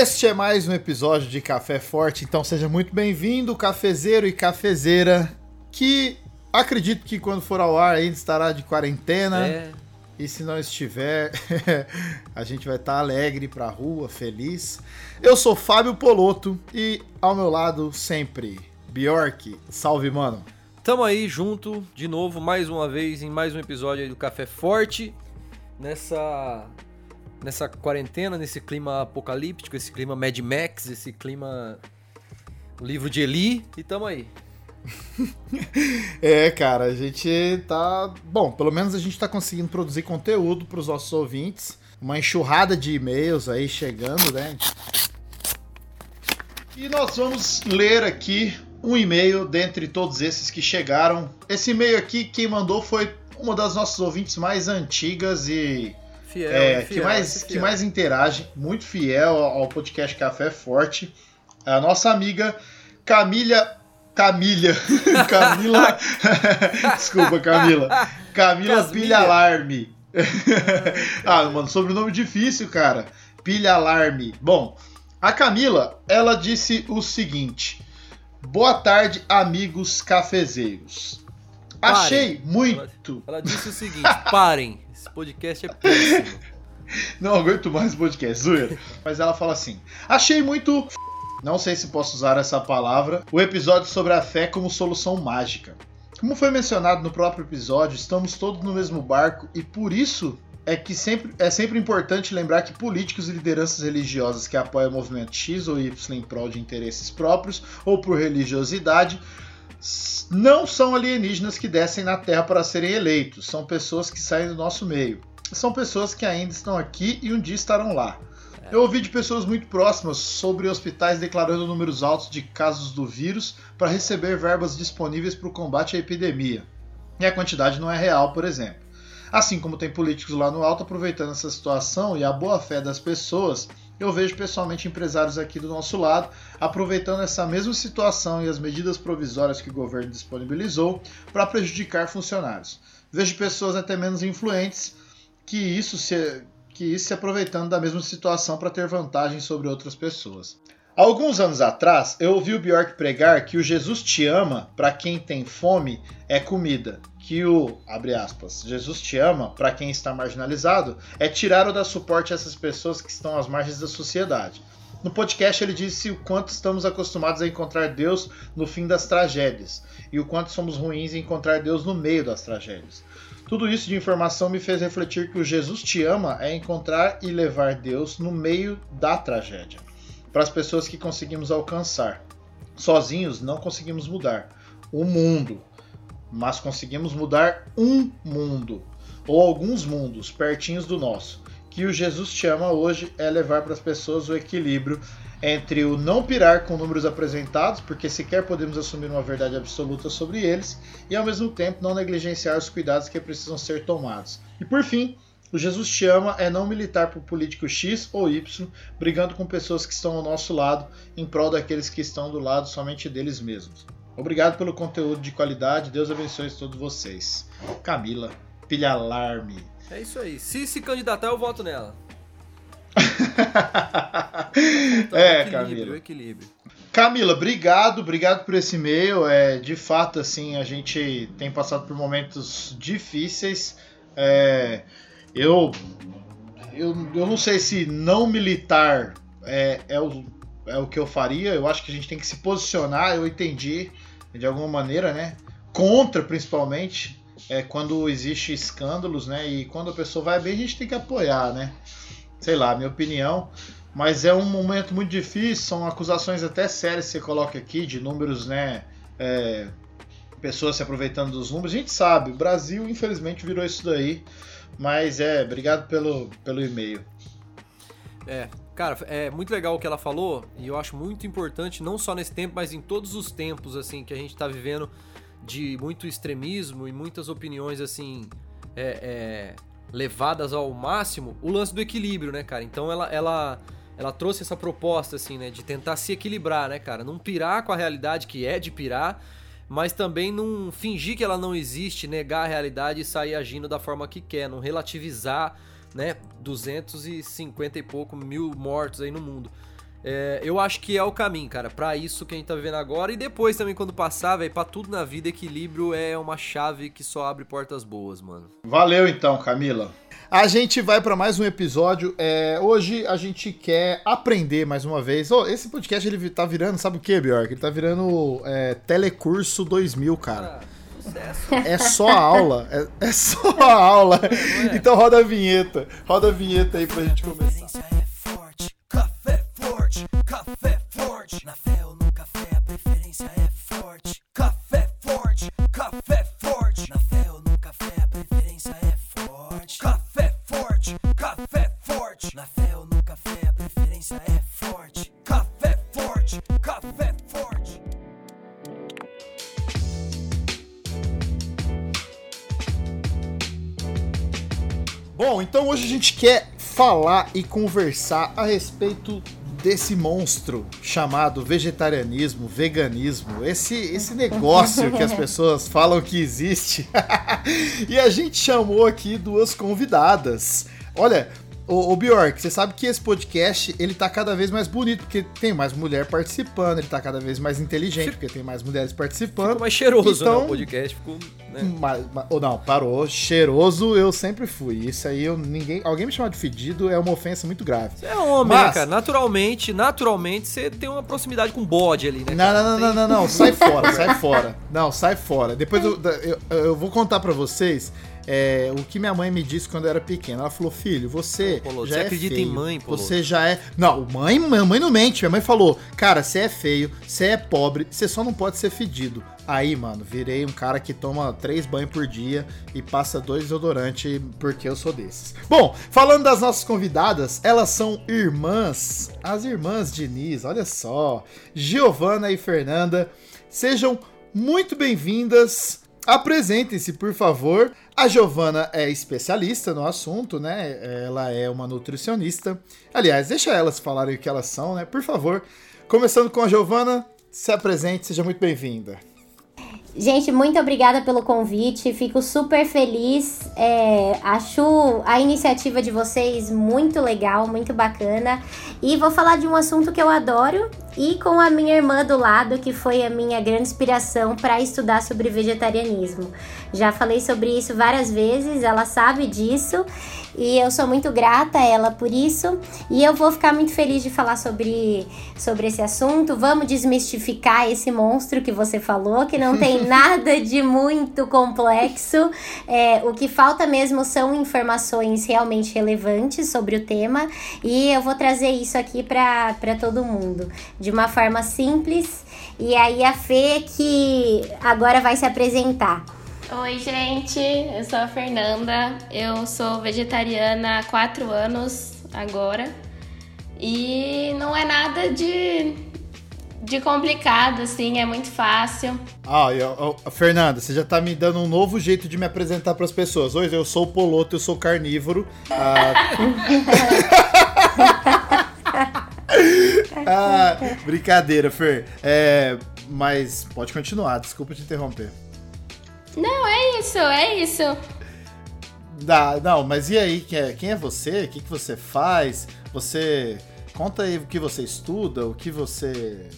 Este é mais um episódio de Café Forte, então seja muito bem-vindo, cafezeiro e cafezeira, que acredito que quando for ao ar ainda estará de quarentena. É, E se não estiver, a gente vai estar alegre pra rua, feliz. Eu sou Fábio Poloto e ao meu lado sempre Bjork. Salve, mano. tamo aí junto de novo, mais uma vez, em mais um episódio aí do Café Forte. Nessa. Nessa quarentena, nesse clima apocalíptico, esse clima Mad Max, esse clima. Livro de Eli, e tamo aí. É, cara, a gente tá. Bom, pelo menos a gente tá conseguindo produzir conteúdo pros nossos ouvintes. Uma enxurrada de e-mails aí chegando, né? E nós vamos ler aqui um e-mail dentre todos esses que chegaram. Esse e-mail aqui, quem mandou foi uma das nossas ouvintes mais antigas e Fiel, é, fiel, que, mais, que mais interage, muito fiel ao ao podcast Café Forte. A nossa amiga Camila. Camila. Camila. Desculpa, Camila. Camila Casmilha. Pilha Alarme. ah, mano, sobrenome difícil, cara. Pilha Alarme. Bom, a Camila, ela disse o seguinte: Boa tarde, amigos cafezeiros. Parem. Achei muito. Ela disse o seguinte: parem, esse podcast é péssimo. Não aguento mais podcast, zoeira. Mas ela fala assim: Achei muito. Não sei se posso usar essa palavra. O episódio sobre a fé como solução mágica. Como foi mencionado no próprio episódio, estamos todos no mesmo barco e por isso é que sempre, é sempre importante lembrar que políticos e lideranças religiosas que apoiam o movimento X ou Y em prol de interesses próprios ou por religiosidade não são alienígenas que descem na Terra para serem eleitos, são pessoas que saem do nosso meio são pessoas que ainda estão aqui e um dia estarão lá. Eu ouvi de pessoas muito próximas sobre hospitais declarando números altos de casos do vírus para receber verbas disponíveis para o combate à epidemia. E a quantidade não é real, por exemplo. Assim como tem políticos lá no alto aproveitando essa situação e a boa fé das pessoas, eu vejo pessoalmente empresários aqui do nosso lado aproveitando essa mesma situação e as medidas provisórias que o governo disponibilizou para prejudicar funcionários. Vejo pessoas até menos influentes que isso se, que isso se aproveitando da mesma situação para ter vantagem sobre outras pessoas. Alguns anos atrás, eu ouvi o Bjork pregar que o Jesus te ama para quem tem fome é comida, que o, abre aspas, Jesus te ama para quem está marginalizado é tirar ou dar suporte a essas pessoas que estão às margens da sociedade. No podcast ele disse o quanto estamos acostumados a encontrar Deus no fim das tragédias e o quanto somos ruins em encontrar Deus no meio das tragédias. Tudo isso de informação me fez refletir que o Jesus te ama é encontrar e levar Deus no meio da tragédia, para as pessoas que conseguimos alcançar. Sozinhos não conseguimos mudar o mundo, mas conseguimos mudar um mundo, ou alguns mundos pertinhos do nosso. Que o Jesus te ama hoje é levar para as pessoas o equilíbrio entre o não pirar com números apresentados, porque sequer podemos assumir uma verdade absoluta sobre eles, e ao mesmo tempo não negligenciar os cuidados que precisam ser tomados. E por fim, o Jesus te ama é não militar por político X ou Y, brigando com pessoas que estão ao nosso lado, em prol daqueles que estão do lado somente deles mesmos. Obrigado pelo conteúdo de qualidade, Deus abençoe todos vocês. Camila, pilha alarme. É isso aí. Se se candidatar, eu voto nela. Então, é, equilíbrio, Camila. equilíbrio. Camila, obrigado, obrigado por esse e-mail. É, de fato, assim, a gente tem passado por momentos difíceis. É, eu, eu, eu não sei se não militar é, é, o, é o que eu faria. Eu acho que a gente tem que se posicionar. Eu entendi de alguma maneira, né? Contra, principalmente, é, quando existe escândalos, né? E quando a pessoa vai bem, a gente tem que apoiar, né? Sei lá, minha opinião. Mas é um momento muito difícil, são acusações até sérias que você coloca aqui, de números, né? é, pessoas se aproveitando dos números. A gente sabe, o Brasil, infelizmente, virou isso daí. Mas é, obrigado pelo, pelo e-mail. É, cara, é muito legal o que ela falou e eu acho muito importante, não só nesse tempo, mas em todos os tempos, assim, que a gente tá vivendo de muito extremismo e muitas opiniões, assim, é, é, levadas ao máximo, o lance do equilíbrio, né, cara? Então ela, ela, ela trouxe essa proposta, assim, né, de tentar se equilibrar, né, cara? Não pirar com a realidade que é de pirar, mas também não fingir que ela não existe, negar a realidade e sair agindo da forma que quer, não relativizar né, 250 e pouco mil mortos aí no mundo. É, eu acho que é o caminho, cara, para isso que a gente tá vivendo agora e depois também quando passar, velho, para tudo na vida equilíbrio é uma chave que só abre portas boas, mano. Valeu então, Camila. A gente vai para mais um episódio. É, hoje a gente quer aprender mais uma vez. Oh, esse podcast ele tá virando, sabe o que, Bjork? Ele tá virando é, Telecurso 2000, cara. Ah, é só a aula, é, é só a aula. É? Então roda a vinheta, roda a vinheta aí pra gente começar. Café forte, café forte. Na fé ou no café, a preferência é forte. Café forte, café Bom, então hoje a gente quer falar e conversar a respeito desse monstro chamado vegetarianismo, veganismo, esse, esse negócio que as pessoas falam que existe. e a gente chamou aqui duas convidadas. Olha, Ô, ô Bjork, você sabe que esse podcast ele tá cada vez mais bonito, porque tem mais mulher participando, ele tá cada vez mais inteligente, porque tem mais mulheres participando. Ficou mais cheiroso, então, né? O podcast ficou. Né? Mas, mas, ou não, parou. Cheiroso eu sempre fui. Isso aí eu ninguém. Alguém me chamar de fedido é uma ofensa muito grave. Você é homem, né, mas, né, cara? Naturalmente, naturalmente, você tem uma proximidade com bode ali, né? Não, não, não, não, não, não, sai fora, sai fora. Não, sai fora. Depois eu, eu, eu vou contar para vocês é, o que minha mãe me disse quando eu era pequena. Ela falou: Filho, você. Pô, já você é acredita feio, em mãe, pô. Você já é. Não, mãe, minha mãe não mente. Minha mãe falou: Cara, você é feio, você é pobre, você só não pode ser fedido. Aí, mano, virei um cara que toma três banhos por dia e passa dois desodorantes porque eu sou desses. Bom, falando das nossas convidadas, elas são irmãs, as irmãs Diniz, olha só, Giovana e Fernanda. Sejam muito bem-vindas. Apresentem-se, por favor. A Giovana é especialista no assunto, né? Ela é uma nutricionista. Aliás, deixa elas falarem o que elas são, né? Por favor. Começando com a Giovana, se apresente, seja muito bem-vinda. Gente, muito obrigada pelo convite. Fico super feliz. É, acho a iniciativa de vocês muito legal, muito bacana. E vou falar de um assunto que eu adoro e com a minha irmã do lado, que foi a minha grande inspiração para estudar sobre vegetarianismo. Já falei sobre isso várias vezes, ela sabe disso e eu sou muito grata a ela por isso. E eu vou ficar muito feliz de falar sobre, sobre esse assunto. Vamos desmistificar esse monstro que você falou, que não tem nada de muito complexo. É, o que falta mesmo são informações realmente relevantes sobre o tema. E eu vou trazer isso aqui para todo mundo de uma forma simples. E aí a Fê que agora vai se apresentar. Oi, gente, eu sou a Fernanda, eu sou vegetariana há quatro anos agora e não é nada de, de complicado, assim, é muito fácil. Ah, eu, eu, Fernanda, você já tá me dando um novo jeito de me apresentar para as pessoas. Hoje eu sou poloto, eu sou carnívoro. Ah... ah, brincadeira, Fer. É, mas pode continuar, desculpa te interromper. Não, é isso, é isso. Dá, não, mas e aí, quem é, quem é você? O que, que você faz? Você. Conta aí o que você estuda, o que você.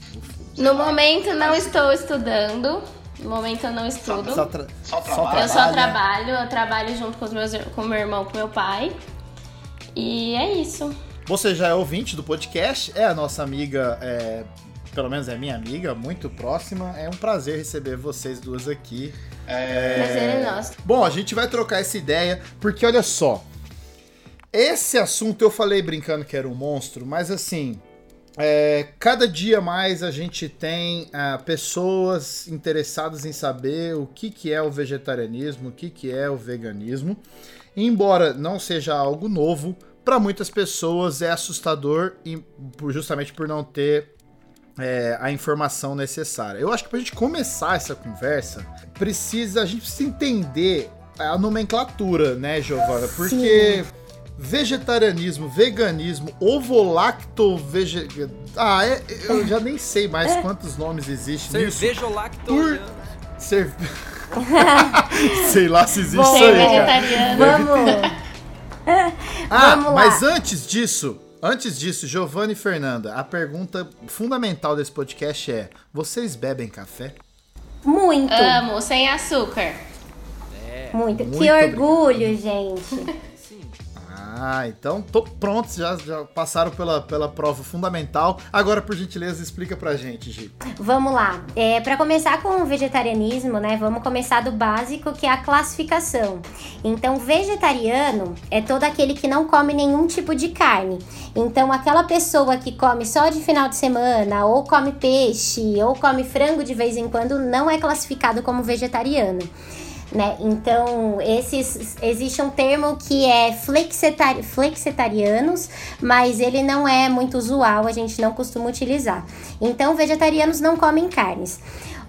No momento não estou estudando. No momento eu não estudo. Só, só, tra só trabalho. Eu só trabalho, eu trabalho junto com, os meus, com meu irmão, com meu pai. E é isso. Você já é ouvinte do podcast, é a nossa amiga, é, pelo menos é minha amiga, muito próxima. É um prazer receber vocês duas aqui. É... Prazer é nosso. Bom, a gente vai trocar essa ideia, porque olha só. Esse assunto eu falei brincando que era um monstro, mas assim, é, cada dia mais a gente tem uh, pessoas interessadas em saber o que, que é o vegetarianismo, o que, que é o veganismo. Embora não seja algo novo, para muitas pessoas é assustador justamente por não ter é, a informação necessária. Eu acho que para a gente começar essa conversa, precisa a gente precisa entender a nomenclatura, né, Giovana? Porque Sim. vegetarianismo, veganismo, ovo-lacto, vege... Ah, é, eu já nem sei mais quantos nomes existem Cerveja lacto Por... Cer... sei lá se existe Bom, isso aí. Vamos... Ah, mas antes disso, antes disso, Giovanni e Fernanda, a pergunta fundamental desse podcast é: vocês bebem café? Muito. Amo, sem açúcar. É. Muito. Muito. Que orgulho, gente. Ah, então tô pronto, já, já passaram pela, pela prova fundamental. Agora, por gentileza, explica pra gente, Gi. Vamos lá. É, para começar com o vegetarianismo, né? Vamos começar do básico, que é a classificação. Então, vegetariano é todo aquele que não come nenhum tipo de carne. Então, aquela pessoa que come só de final de semana, ou come peixe, ou come frango de vez em quando, não é classificado como vegetariano né? Então, esses existe um termo que é flexetari, flexetarianos, mas ele não é muito usual, a gente não costuma utilizar. Então, vegetarianos não comem carnes.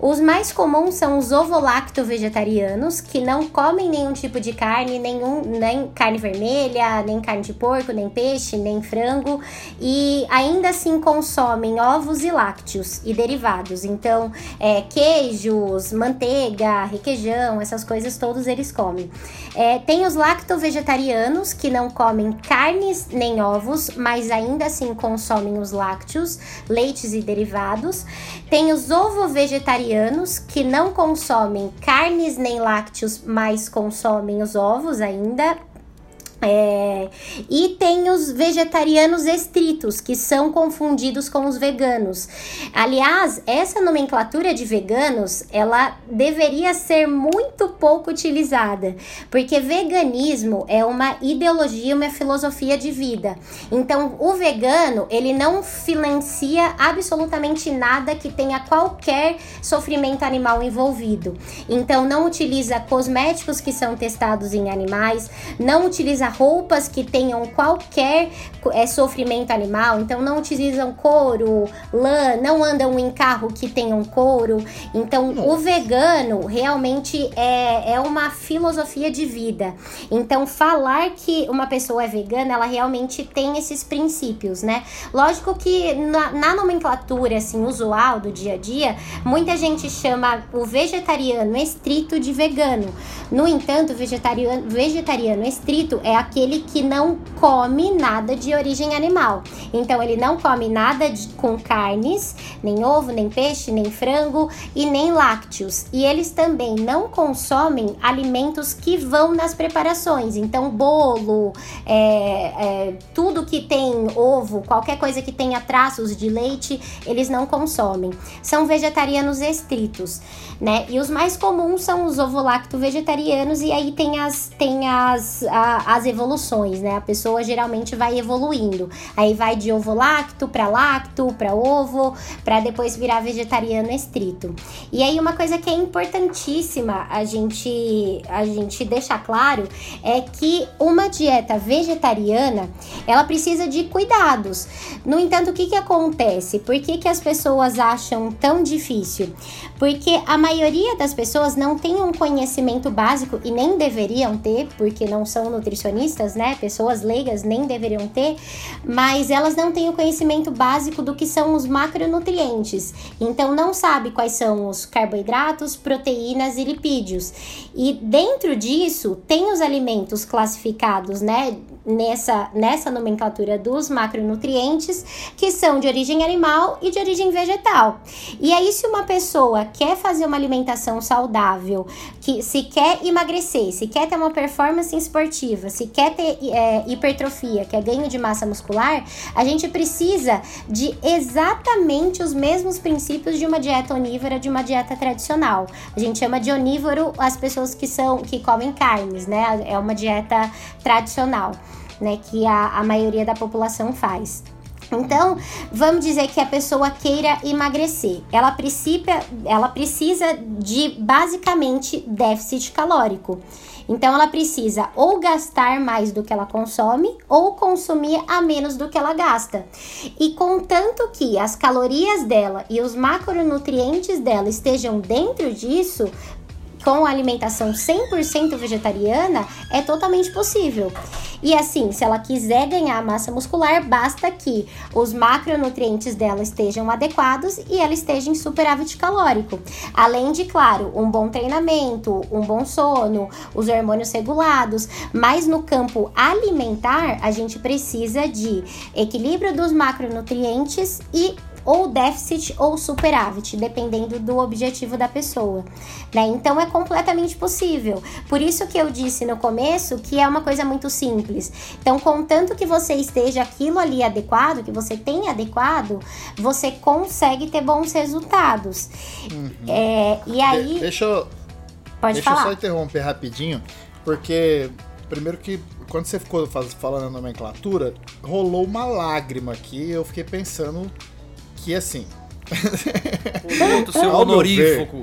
Os mais comuns são os ovolacto-vegetarianos, que não comem nenhum tipo de carne, nenhum, nem carne vermelha, nem carne de porco, nem peixe, nem frango, e ainda assim consomem ovos e lácteos e derivados. Então, é, queijos, manteiga, requeijão, essas coisas todos eles comem. É, tem os lacto-vegetarianos, que não comem carnes nem ovos, mas ainda assim consomem os lácteos, leites e derivados. Tem os ovo-vegetarianos vegetarianos que não consomem carnes nem lácteos, mas consomem os ovos ainda é, e tem os vegetarianos estritos, que são confundidos com os veganos. Aliás, essa nomenclatura de veganos, ela deveria ser muito pouco utilizada, porque veganismo é uma ideologia, uma filosofia de vida. Então, o vegano, ele não financia absolutamente nada que tenha qualquer sofrimento animal envolvido. Então, não utiliza cosméticos que são testados em animais, não utiliza roupas que tenham qualquer é, sofrimento animal, então não utilizam couro, lã, não andam em carro que tenham couro. Então Nossa. o vegano realmente é, é uma filosofia de vida. Então falar que uma pessoa é vegana, ela realmente tem esses princípios, né? Lógico que na, na nomenclatura assim usual do dia a dia, muita gente chama o vegetariano estrito de vegano. No entanto, vegetariano, vegetariano estrito é aquele que não come nada de origem animal. Então, ele não come nada de, com carnes, nem ovo, nem peixe, nem frango e nem lácteos. E eles também não consomem alimentos que vão nas preparações. Então, bolo, é, é, tudo que tem ovo, qualquer coisa que tenha traços de leite, eles não consomem. São vegetarianos estritos né? E os mais comuns são os ovolacto vegetarianos e aí tem as tem as, a, as evoluções, né? A pessoa geralmente vai evoluindo. Aí vai de ovolacto para lacto, para ovo, para depois virar vegetariano estrito. E aí uma coisa que é importantíssima a gente a gente deixar claro é que uma dieta vegetariana, ela precisa de cuidados. No entanto, o que que acontece? Por que que as pessoas acham tão difícil? Porque a maioria das pessoas não tem um conhecimento básico e nem deveriam ter, porque não são nutricionistas, né? Pessoas leigas nem deveriam ter, mas elas não têm o conhecimento básico do que são os macronutrientes. Então não sabe quais são os carboidratos, proteínas e lipídios. E dentro disso tem os alimentos classificados, né, nessa nessa nomenclatura dos macronutrientes, que são de origem animal e de origem vegetal. E aí se uma pessoa quer fazer uma alimentação saudável, que se quer emagrecer, se quer ter uma performance esportiva, se quer ter é, hipertrofia, que é ganho de massa muscular, a gente precisa de exatamente os mesmos princípios de uma dieta onívora, de uma dieta tradicional. A gente chama de onívoro as pessoas que são que comem carnes, né? É uma dieta tradicional, né? Que a, a maioria da população faz. Então, vamos dizer que a pessoa queira emagrecer. Ela precisa, ela precisa de basicamente déficit calórico. Então, ela precisa ou gastar mais do que ela consome ou consumir a menos do que ela gasta. E contanto que as calorias dela e os macronutrientes dela estejam dentro disso, com alimentação 100% vegetariana é totalmente possível. E assim, se ela quiser ganhar massa muscular, basta que os macronutrientes dela estejam adequados e ela esteja em superávit calórico. Além de, claro, um bom treinamento, um bom sono, os hormônios regulados, mas no campo alimentar, a gente precisa de equilíbrio dos macronutrientes e ou déficit ou superávit, dependendo do objetivo da pessoa, né? Então é completamente possível. Por isso que eu disse no começo que é uma coisa muito simples. Então, contanto que você esteja aquilo ali adequado, que você tenha adequado, você consegue ter bons resultados. Uhum. É, e aí. De deixa eu. Pode deixa falar. eu só interromper rapidinho, porque primeiro que quando você ficou falando a nomenclatura, rolou uma lágrima aqui. Eu fiquei pensando que assim. O outro seu honorífico.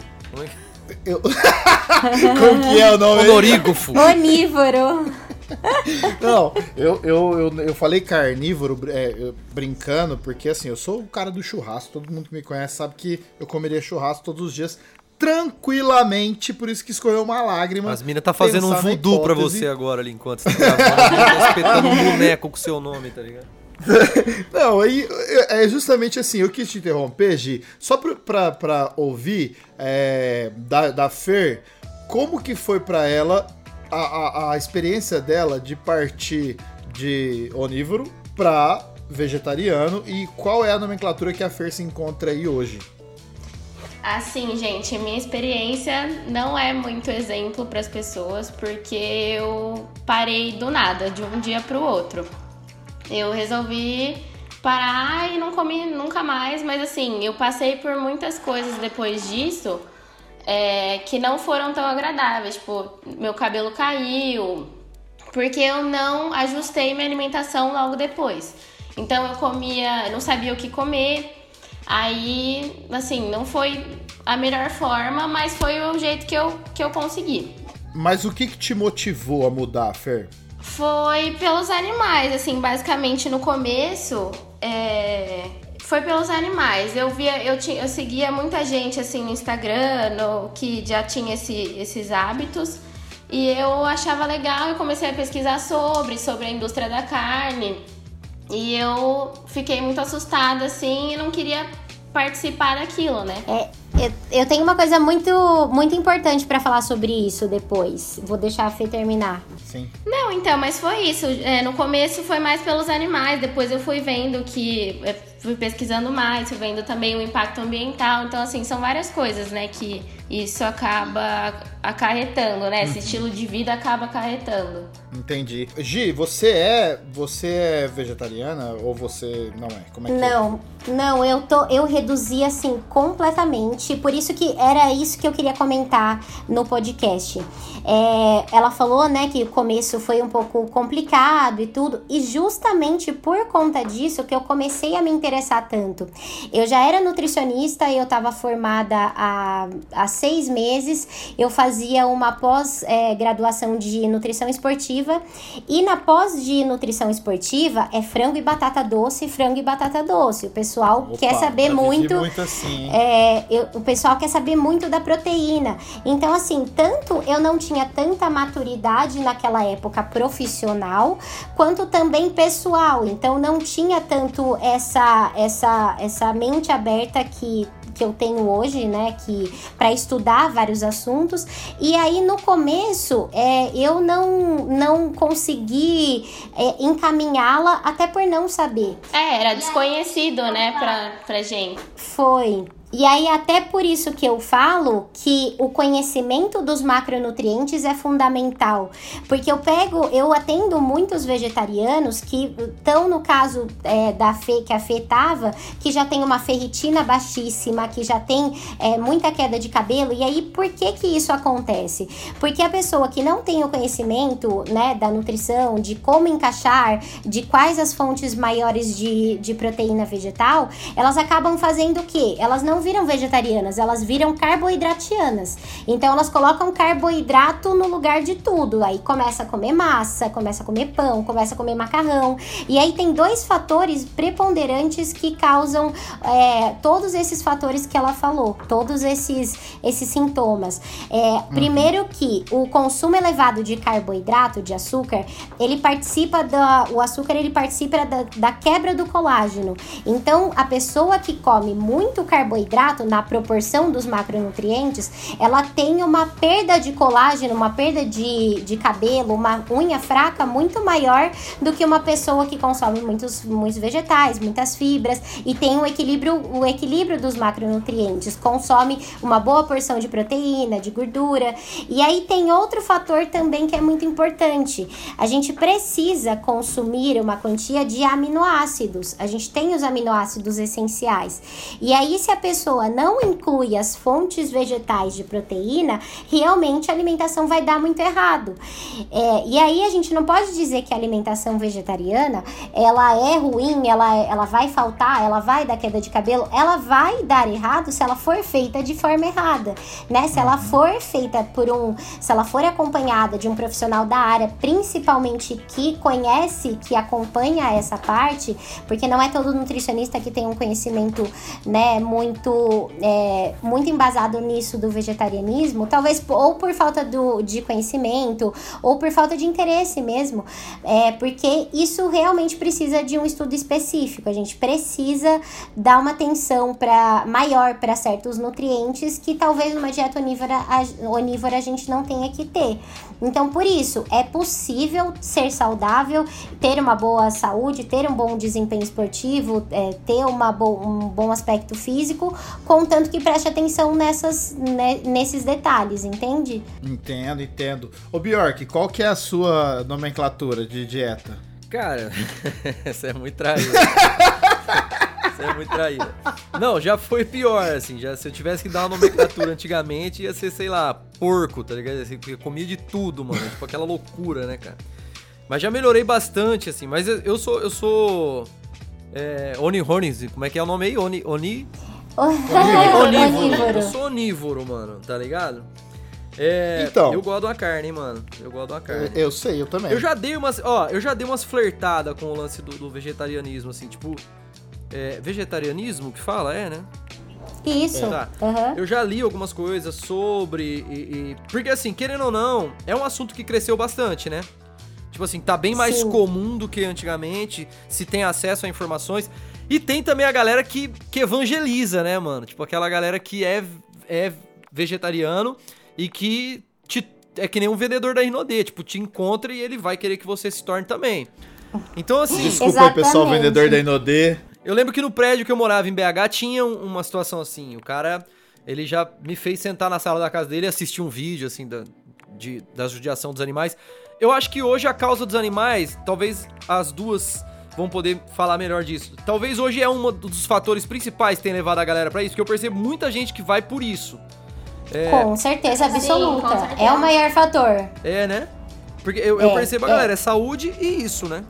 Eu... Como que é o nome? Honorígrafo. Onívoro. Não, eu, eu, eu, eu falei carnívoro é, brincando, porque assim, eu sou o cara do churrasco, todo mundo que me conhece sabe que eu comeria churrasco todos os dias tranquilamente, por isso que escolheu uma lágrima. As minas tá fazendo um voodoo pra você agora ali enquanto você tá gravando, tá espetando um boneco com seu nome, tá ligado? Não, aí é justamente assim, eu quis te interromper, Gi, só pra, pra, pra ouvir é, da, da Fer, como que foi para ela a, a, a, experiência dela de partir de onívoro pra vegetariano e qual é a nomenclatura que a Fer se encontra aí hoje? Assim, gente, minha experiência não é muito exemplo para as pessoas, porque eu parei do nada, de um dia para o outro. Eu resolvi parar e não comi nunca mais, mas assim, eu passei por muitas coisas depois disso é, que não foram tão agradáveis. Tipo, meu cabelo caiu, porque eu não ajustei minha alimentação logo depois. Então eu comia, não sabia o que comer. Aí, assim, não foi a melhor forma, mas foi o jeito que eu, que eu consegui. Mas o que, que te motivou a mudar, Fer? Foi pelos animais, assim, basicamente no começo, é... foi pelos animais. Eu via, eu, tinha, eu seguia muita gente assim no Instagram, no, que já tinha esse, esses hábitos. E eu achava legal e comecei a pesquisar sobre, sobre a indústria da carne. E eu fiquei muito assustada, assim, e não queria participar daquilo, né? É, eu, tenho uma coisa muito, muito importante para falar sobre isso depois. Vou deixar a Fê terminar. Sim. Não, então, mas foi isso. É, no começo foi mais pelos animais, depois eu fui vendo que. É, fui pesquisando mais, fui vendo também o impacto ambiental. Então, assim, são várias coisas, né, que isso acaba acarretando, né? Esse uhum. estilo de vida acaba acarretando. Entendi. Gi, você é, você é vegetariana ou você não é? Como é que Não, é? não, eu tô eu reduzi assim completamente, por isso que era isso que eu queria comentar no podcast. É, ela falou, né, que o começo foi um pouco complicado e tudo, e justamente por conta disso que eu comecei a me interessar tanto. Eu já era nutricionista, eu estava formada há, há seis meses, eu fazia uma pós-graduação é, de nutrição esportiva, e na pós de nutrição esportiva é frango e batata doce, frango e batata doce. O pessoal Opa, quer saber muito. muito assim. É, eu, o pessoal quer saber muito da proteína. Então, assim, tanto eu não tinha tanta maturidade naquela época profissional, quanto também pessoal. Então, não tinha tanto essa, essa, essa mente aberta que que eu tenho hoje, né, que para estudar vários assuntos. E aí no começo é, eu não não consegui é, encaminhá-la até por não saber. É, era desconhecido, né, pra, pra gente. Foi. E aí, até por isso que eu falo que o conhecimento dos macronutrientes é fundamental. Porque eu pego, eu atendo muitos vegetarianos que estão no caso é, da fe, que a Fê tava, que já tem uma ferritina baixíssima, que já tem é, muita queda de cabelo. E aí, por que que isso acontece? Porque a pessoa que não tem o conhecimento, né, da nutrição, de como encaixar, de quais as fontes maiores de, de proteína vegetal, elas acabam fazendo o quê? Elas não não viram vegetarianas, elas viram carboidratianas. Então elas colocam carboidrato no lugar de tudo. Aí começa a comer massa, começa a comer pão, começa a comer macarrão. E aí tem dois fatores preponderantes que causam é, todos esses fatores que ela falou, todos esses, esses sintomas. É, uhum. Primeiro que o consumo elevado de carboidrato, de açúcar, ele participa da. O açúcar ele participa da, da quebra do colágeno. Então, a pessoa que come muito carboidrato na proporção dos macronutrientes, ela tem uma perda de colágeno, uma perda de, de cabelo, uma unha fraca muito maior do que uma pessoa que consome muitos, muitos vegetais, muitas fibras e tem o equilíbrio, o equilíbrio dos macronutrientes, consome uma boa porção de proteína, de gordura. E aí tem outro fator também que é muito importante. A gente precisa consumir uma quantia de aminoácidos. A gente tem os aminoácidos essenciais. E aí, se a pessoa não inclui as fontes vegetais de proteína, realmente a alimentação vai dar muito errado. É, e aí a gente não pode dizer que a alimentação vegetariana ela é ruim, ela, ela vai faltar, ela vai dar queda de cabelo, ela vai dar errado se ela for feita de forma errada, né? Se ela for feita por um, se ela for acompanhada de um profissional da área, principalmente que conhece, que acompanha essa parte, porque não é todo nutricionista que tem um conhecimento, né, muito, é, muito embasado nisso do vegetarianismo, talvez ou por falta do, de conhecimento ou por falta de interesse mesmo, é, porque isso realmente precisa de um estudo específico. A gente precisa dar uma atenção para maior para certos nutrientes que talvez numa dieta onívora onívora a gente não tenha que ter. Então, por isso, é possível ser saudável, ter uma boa saúde, ter um bom desempenho esportivo, é, ter uma bo um bom aspecto físico, contanto que preste atenção nessas, né, nesses detalhes, entende? Entendo, entendo. Ô Bjork, qual que é a sua nomenclatura de dieta? Cara, essa é muito traída. Você é muito traída. Não, já foi pior, assim. Já, se eu tivesse que dar uma nomenclatura antigamente, ia ser, sei lá, porco, tá ligado? Assim, porque comia de tudo, mano. Tipo aquela loucura, né, cara? Mas já melhorei bastante, assim. Mas eu sou. Eu sou. É, Onihornis, como é que é o nome aí? Oni. Oni... onívoro. Eu sou onívoro, mano, tá ligado? É, então, eu gosto da carne, hein, mano. Eu gosto da carne. Eu, eu, sei, eu também. Eu já dei umas, ó, eu já dei umas flertadas com o lance do, do vegetarianismo, assim, tipo, é, vegetarianismo que fala, é, né? Isso. Tá. Uhum. Eu já li algumas coisas sobre. E, e, porque, assim, querendo ou não, é um assunto que cresceu bastante, né? Tipo assim, tá bem mais Sim. comum do que antigamente, se tem acesso a informações. E tem também a galera que, que evangeliza, né, mano? Tipo, aquela galera que é, é vegetariano e que te, é que nem um vendedor da Rinodê. Tipo, te encontra e ele vai querer que você se torne também. Então, assim. Desculpa aí, pessoal, vendedor da Inodê. Eu lembro que no prédio que eu morava em BH tinha uma situação assim. O cara, ele já me fez sentar na sala da casa dele e assistir um vídeo, assim, da, de, da judiação dos animais. Eu acho que hoje a causa dos animais, talvez as duas vão poder falar melhor disso. Talvez hoje é um dos fatores principais que tem levado a galera para isso, porque eu percebo muita gente que vai por isso. É... Com certeza absoluta. Sim, com certeza. É o maior fator. É, né? Porque eu, é, eu percebo a galera, é. é saúde e isso, né?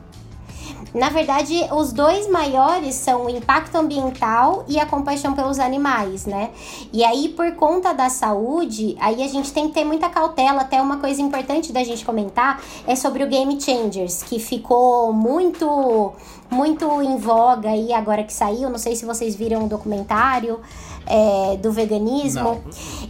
Na verdade, os dois maiores são o impacto ambiental e a compaixão pelos animais, né? E aí, por conta da saúde, aí a gente tem que ter muita cautela. Até uma coisa importante da gente comentar é sobre o Game Changers, que ficou muito, muito em voga aí agora que saiu. Não sei se vocês viram o documentário é, do veganismo. Não.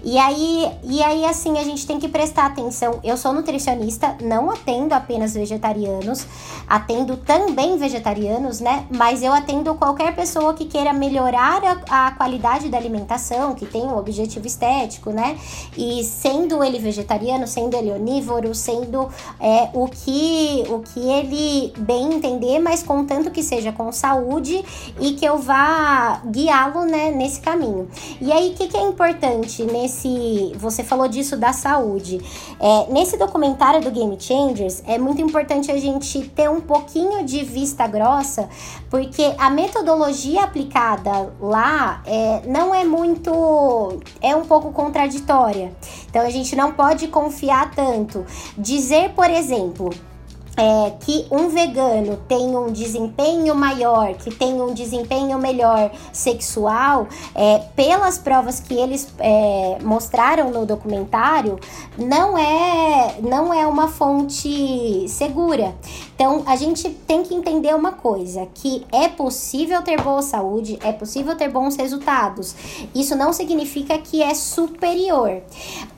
E aí, e aí, assim, a gente tem que prestar atenção. Eu sou nutricionista, não atendo apenas vegetarianos, atendo também vegetarianos, né? Mas eu atendo qualquer pessoa que queira melhorar a, a qualidade da alimentação, que tem um objetivo estético, né? E sendo ele vegetariano, sendo ele onívoro, sendo é, o, que, o que ele bem entender, mas contanto que seja com saúde e que eu vá guiá-lo né, nesse caminho. E aí, o que, que, é importante nesse. Você falou disso da saúde. É, nesse documentário do Game Changers, é muito importante a gente ter um pouquinho de vista grossa, porque a metodologia aplicada lá é, não é muito. é um pouco contraditória. Então, a gente não pode confiar tanto. Dizer, por exemplo, é, que um vegano tem um desempenho maior, que tem um desempenho melhor sexual, é, pelas provas que eles é, mostraram no documentário, não é, não é uma fonte segura. Então a gente tem que entender uma coisa: que é possível ter boa saúde, é possível ter bons resultados. Isso não significa que é superior.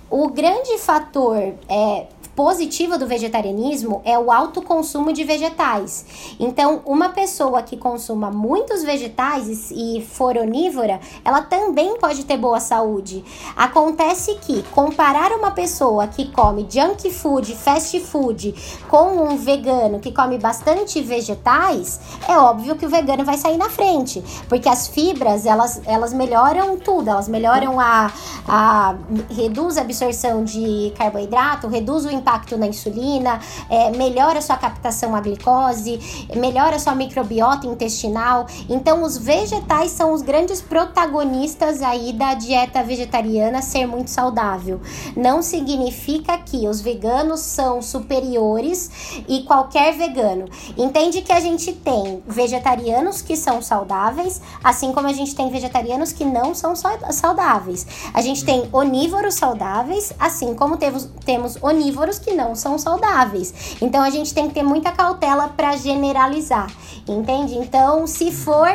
O grande fator é, positiva do vegetarianismo é o alto consumo de vegetais. Então, uma pessoa que consuma muitos vegetais e for onívora, ela também pode ter boa saúde. Acontece que comparar uma pessoa que come junk food, fast food, com um vegano que come bastante vegetais, é óbvio que o vegano vai sair na frente, porque as fibras, elas, elas melhoram tudo, elas melhoram a, a reduz a absorção de carboidrato, reduz o impacto na insulina, é, melhora sua captação à glicose, melhora sua microbiota intestinal. Então, os vegetais são os grandes protagonistas aí da dieta vegetariana ser muito saudável. Não significa que os veganos são superiores e qualquer vegano. Entende que a gente tem vegetarianos que são saudáveis, assim como a gente tem vegetarianos que não são saudáveis. A gente tem onívoros saudáveis, assim como temos, temos onívoros que não são saudáveis. Então a gente tem que ter muita cautela para generalizar, entende? Então, se for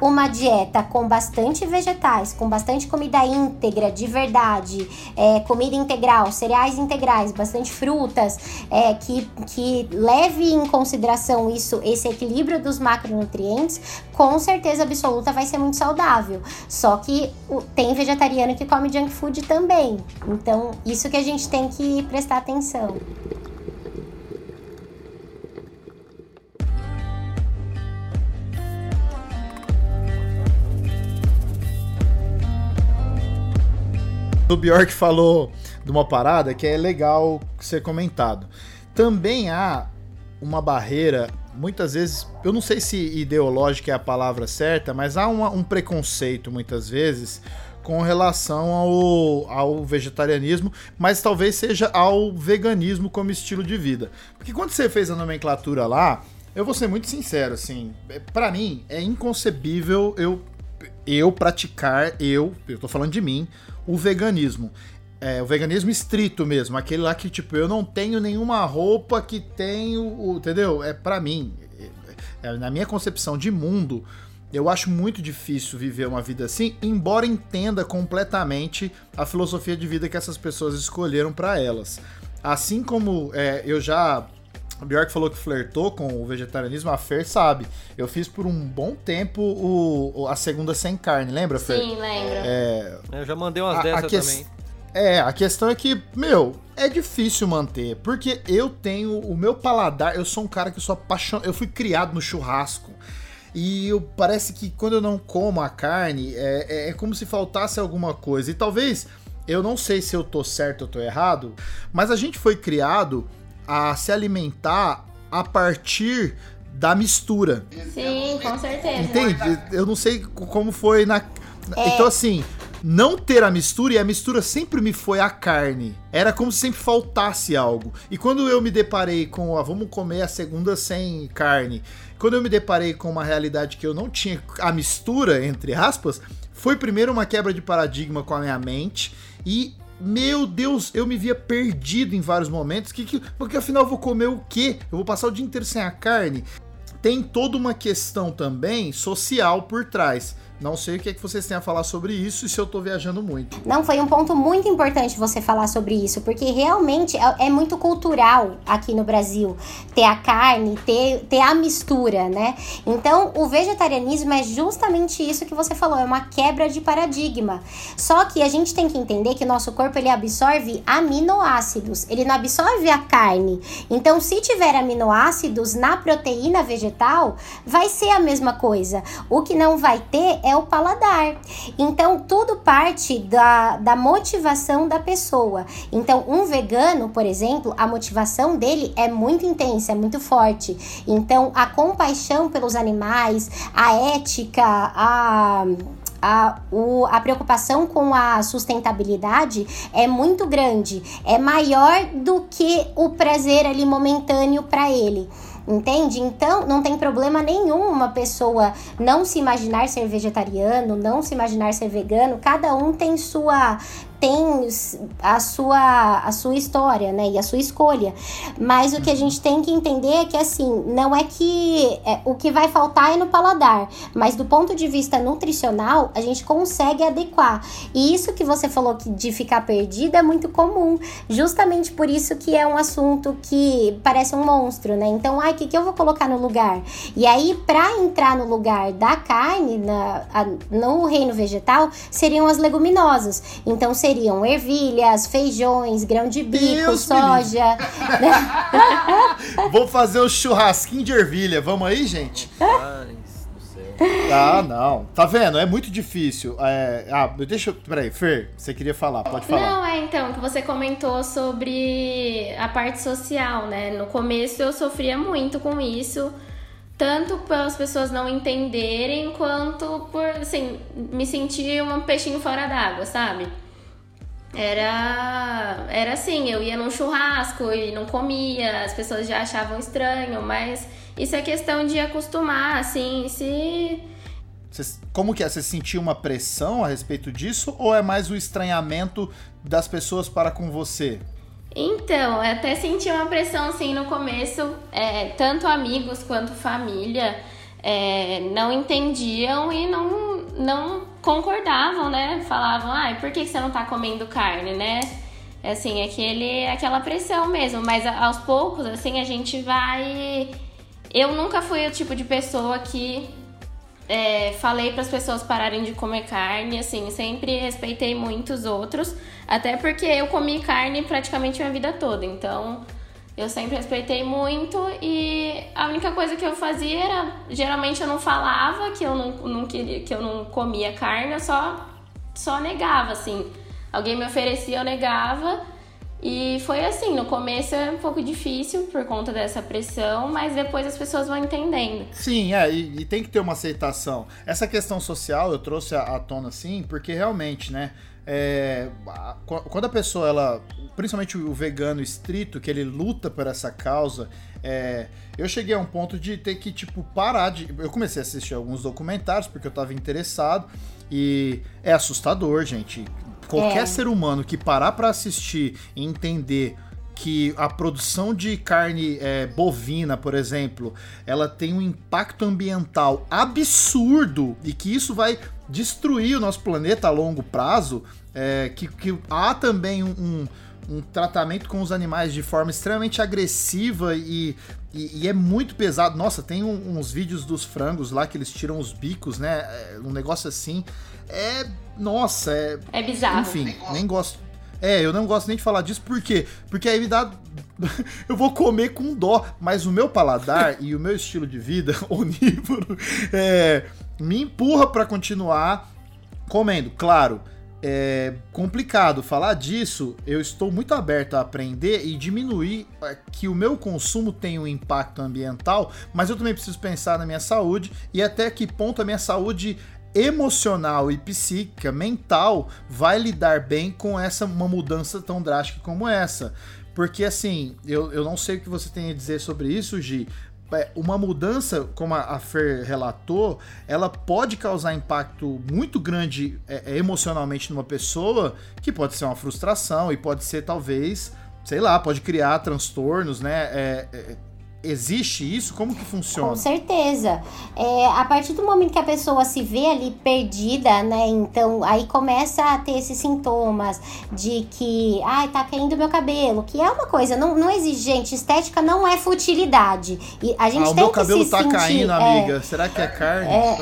uma dieta com bastante vegetais, com bastante comida íntegra, de verdade, é, comida integral, cereais integrais, bastante frutas, é, que, que leve em consideração isso, esse equilíbrio dos macronutrientes, com certeza absoluta vai ser muito saudável. Só que tem vegetariano que come junk food também. Então, isso que a gente tem que prestar atenção. O Bjork falou de uma parada que é legal ser comentado. Também há uma barreira, muitas vezes, eu não sei se ideológica é a palavra certa, mas há uma, um preconceito, muitas vezes, com relação ao, ao vegetarianismo, mas talvez seja ao veganismo como estilo de vida. Porque quando você fez a nomenclatura lá, eu vou ser muito sincero, assim, é, para mim é inconcebível eu eu praticar, eu, eu tô falando de mim, o veganismo. É, o veganismo estrito mesmo, aquele lá que, tipo, eu não tenho nenhuma roupa que tem o. entendeu? É para mim. É, é, na minha concepção de mundo, eu acho muito difícil viver uma vida assim, embora entenda completamente a filosofia de vida que essas pessoas escolheram para elas. Assim como é, eu já. O Bjork falou que flertou com o vegetarianismo, a Fer sabe. Eu fiz por um bom tempo o, a segunda sem carne, lembra, Fer? Sim, lembro. É, eu já mandei umas a, dessas a que... também. É, a questão é que, meu, é difícil manter, porque eu tenho o meu paladar, eu sou um cara que sou apaixonado, eu fui criado no churrasco. E eu, parece que quando eu não como a carne, é, é, é, como se faltasse alguma coisa. E talvez, eu não sei se eu tô certo ou tô errado, mas a gente foi criado a se alimentar a partir da mistura. Sim, com certeza. Entende? Eu não sei como foi na. É. Então, assim, não ter a mistura, e a mistura sempre me foi a carne. Era como se sempre faltasse algo. E quando eu me deparei com, ah, vamos comer a segunda sem carne, quando eu me deparei com uma realidade que eu não tinha a mistura, entre aspas, foi primeiro uma quebra de paradigma com a minha mente e meu Deus, eu me via perdido em vários momentos. Que, que, porque afinal eu vou comer o quê? Eu vou passar o dia inteiro sem a carne? Tem toda uma questão também social por trás. Não sei o que, é que vocês têm a falar sobre isso e se eu tô viajando muito. Não, foi um ponto muito importante você falar sobre isso, porque realmente é, é muito cultural aqui no Brasil ter a carne, ter, ter a mistura, né? Então, o vegetarianismo é justamente isso que você falou, é uma quebra de paradigma. Só que a gente tem que entender que o nosso corpo ele absorve aminoácidos, ele não absorve a carne. Então, se tiver aminoácidos na proteína vegetal, vai ser a mesma coisa. O que não vai ter é é o paladar. Então, tudo parte da, da motivação da pessoa. Então, um vegano, por exemplo, a motivação dele é muito intensa, é muito forte. Então, a compaixão pelos animais, a ética, a a, o, a preocupação com a sustentabilidade é muito grande, é maior do que o prazer ali momentâneo para ele. Entende? Então, não tem problema nenhum uma pessoa não se imaginar ser vegetariano, não se imaginar ser vegano. Cada um tem sua tem a sua, a sua história, né? E a sua escolha. Mas o que a gente tem que entender é que, assim, não é que é, o que vai faltar é no paladar, mas do ponto de vista nutricional, a gente consegue adequar. E isso que você falou que de ficar perdida é muito comum, justamente por isso que é um assunto que parece um monstro, né? Então, ai, o que, que eu vou colocar no lugar? E aí, para entrar no lugar da carne, na, a, no reino vegetal, seriam as leguminosas. Então, seria seriam ervilhas, feijões, grão de bico, Deus soja. Vou fazer o churrasquinho de ervilha. Vamos aí, gente? Ah, não. Tá vendo? É muito difícil. É... Ah, deixa eu. Peraí, Fer, você queria falar, pode falar. Não, é então, que você comentou sobre a parte social, né? No começo eu sofria muito com isso. Tanto pelas pessoas não entenderem, quanto por, assim, me sentir um peixinho fora d'água, sabe? Era, era assim, eu ia num churrasco e não comia, as pessoas já achavam estranho, mas isso é questão de acostumar, assim, se... como que é? Você sentiu uma pressão a respeito disso ou é mais o estranhamento das pessoas para com você? Então, eu até senti uma pressão assim no começo, é, tanto amigos quanto família é, não entendiam e não, não concordavam, né? Falavam, ah, por que você não tá comendo carne, né? Assim, aquele, aquela pressão mesmo. Mas aos poucos, assim, a gente vai. Eu nunca fui o tipo de pessoa que é, falei para as pessoas pararem de comer carne, assim, sempre respeitei muitos outros, até porque eu comi carne praticamente minha vida toda, então eu sempre respeitei muito e a única coisa que eu fazia era, geralmente eu não falava que eu não, não queria, que eu não comia carne, eu só, só negava, assim. Alguém me oferecia, eu negava. E foi assim, no começo é um pouco difícil por conta dessa pressão, mas depois as pessoas vão entendendo. Sim, é, e, e tem que ter uma aceitação. Essa questão social eu trouxe à tona assim, porque realmente, né? É, quando a pessoa, ela, principalmente o vegano estrito, que ele luta por essa causa, é, eu cheguei a um ponto de ter que, tipo, parar de. Eu comecei a assistir alguns documentários porque eu estava interessado e é assustador, gente. Qualquer é. ser humano que parar para assistir e entender que a produção de carne é, bovina, por exemplo, ela tem um impacto ambiental absurdo e que isso vai destruir o nosso planeta a longo prazo, é, que, que, há também um, um, tratamento com os animais de forma extremamente agressiva e, e, e é muito pesado. Nossa, tem um, uns vídeos dos frangos lá que eles tiram os bicos, né? É, um negócio assim. É. Nossa, é. É bizarro. Enfim, nem gosto. Nem gosto. É, eu não gosto nem de falar disso, por quê? Porque aí me dá. eu vou comer com dó, mas o meu paladar e o meu estilo de vida onívoro é, me empurra para continuar comendo. Claro, é complicado falar disso. Eu estou muito aberto a aprender e diminuir é, que o meu consumo tem um impacto ambiental, mas eu também preciso pensar na minha saúde e até que ponto a minha saúde emocional e psíquica, mental, vai lidar bem com essa uma mudança tão drástica como essa. Porque assim, eu, eu não sei o que você tem a dizer sobre isso, Gi, uma mudança, como a Fer relatou, ela pode causar impacto muito grande é, é, emocionalmente numa pessoa, que pode ser uma frustração e pode ser talvez, sei lá, pode criar transtornos, né? É, é Existe isso? Como que funciona? Com certeza. É, a partir do momento que a pessoa se vê ali perdida, né? Então aí começa a ter esses sintomas de que, ai, tá caindo meu cabelo, que é uma coisa, não, não existe, gente, estética não é futilidade. E a gente ah, tem o meu cabelo tá sentir, caindo, é, amiga. Será que é carne? É,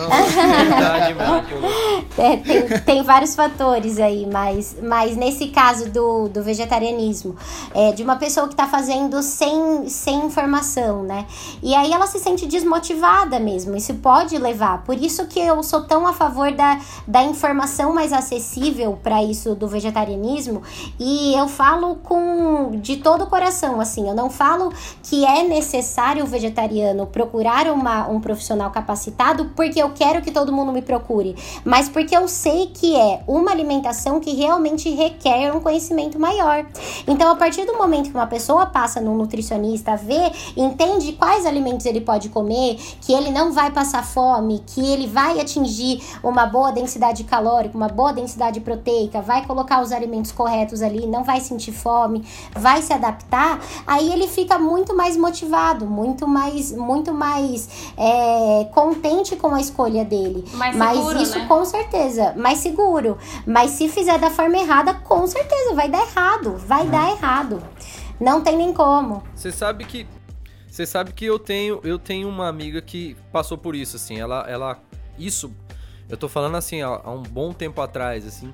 é tem, tem vários fatores aí, mas, mas nesse caso do, do vegetarianismo, é de uma pessoa que tá fazendo sem, sem informação alimentação, né? E aí ela se sente desmotivada mesmo. Isso pode levar. Por isso que eu sou tão a favor da, da informação mais acessível para isso do vegetarianismo. E eu falo com de todo o coração, assim. Eu não falo que é necessário o vegetariano procurar uma, um profissional capacitado porque eu quero que todo mundo me procure, mas porque eu sei que é uma alimentação que realmente requer um conhecimento maior. Então, a partir do momento que uma pessoa passa num nutricionista, vê, entende quais alimentos ele pode comer, que ele não vai passar fome, que ele vai atingir uma boa densidade calórica, uma boa densidade proteica, vai colocar os alimentos corretos ali, não vai sentir fome, vai se adaptar, aí ele fica muito mais motivado, muito mais, muito mais é, contente com a escolha dele. Mais Mas seguro, isso né? com certeza, mais seguro. Mas se fizer da forma errada, com certeza vai dar errado, vai dar errado. Não tem nem como. Você sabe que você sabe que eu tenho eu tenho uma amiga que passou por isso assim. Ela ela isso eu tô falando assim há, há um bom tempo atrás assim.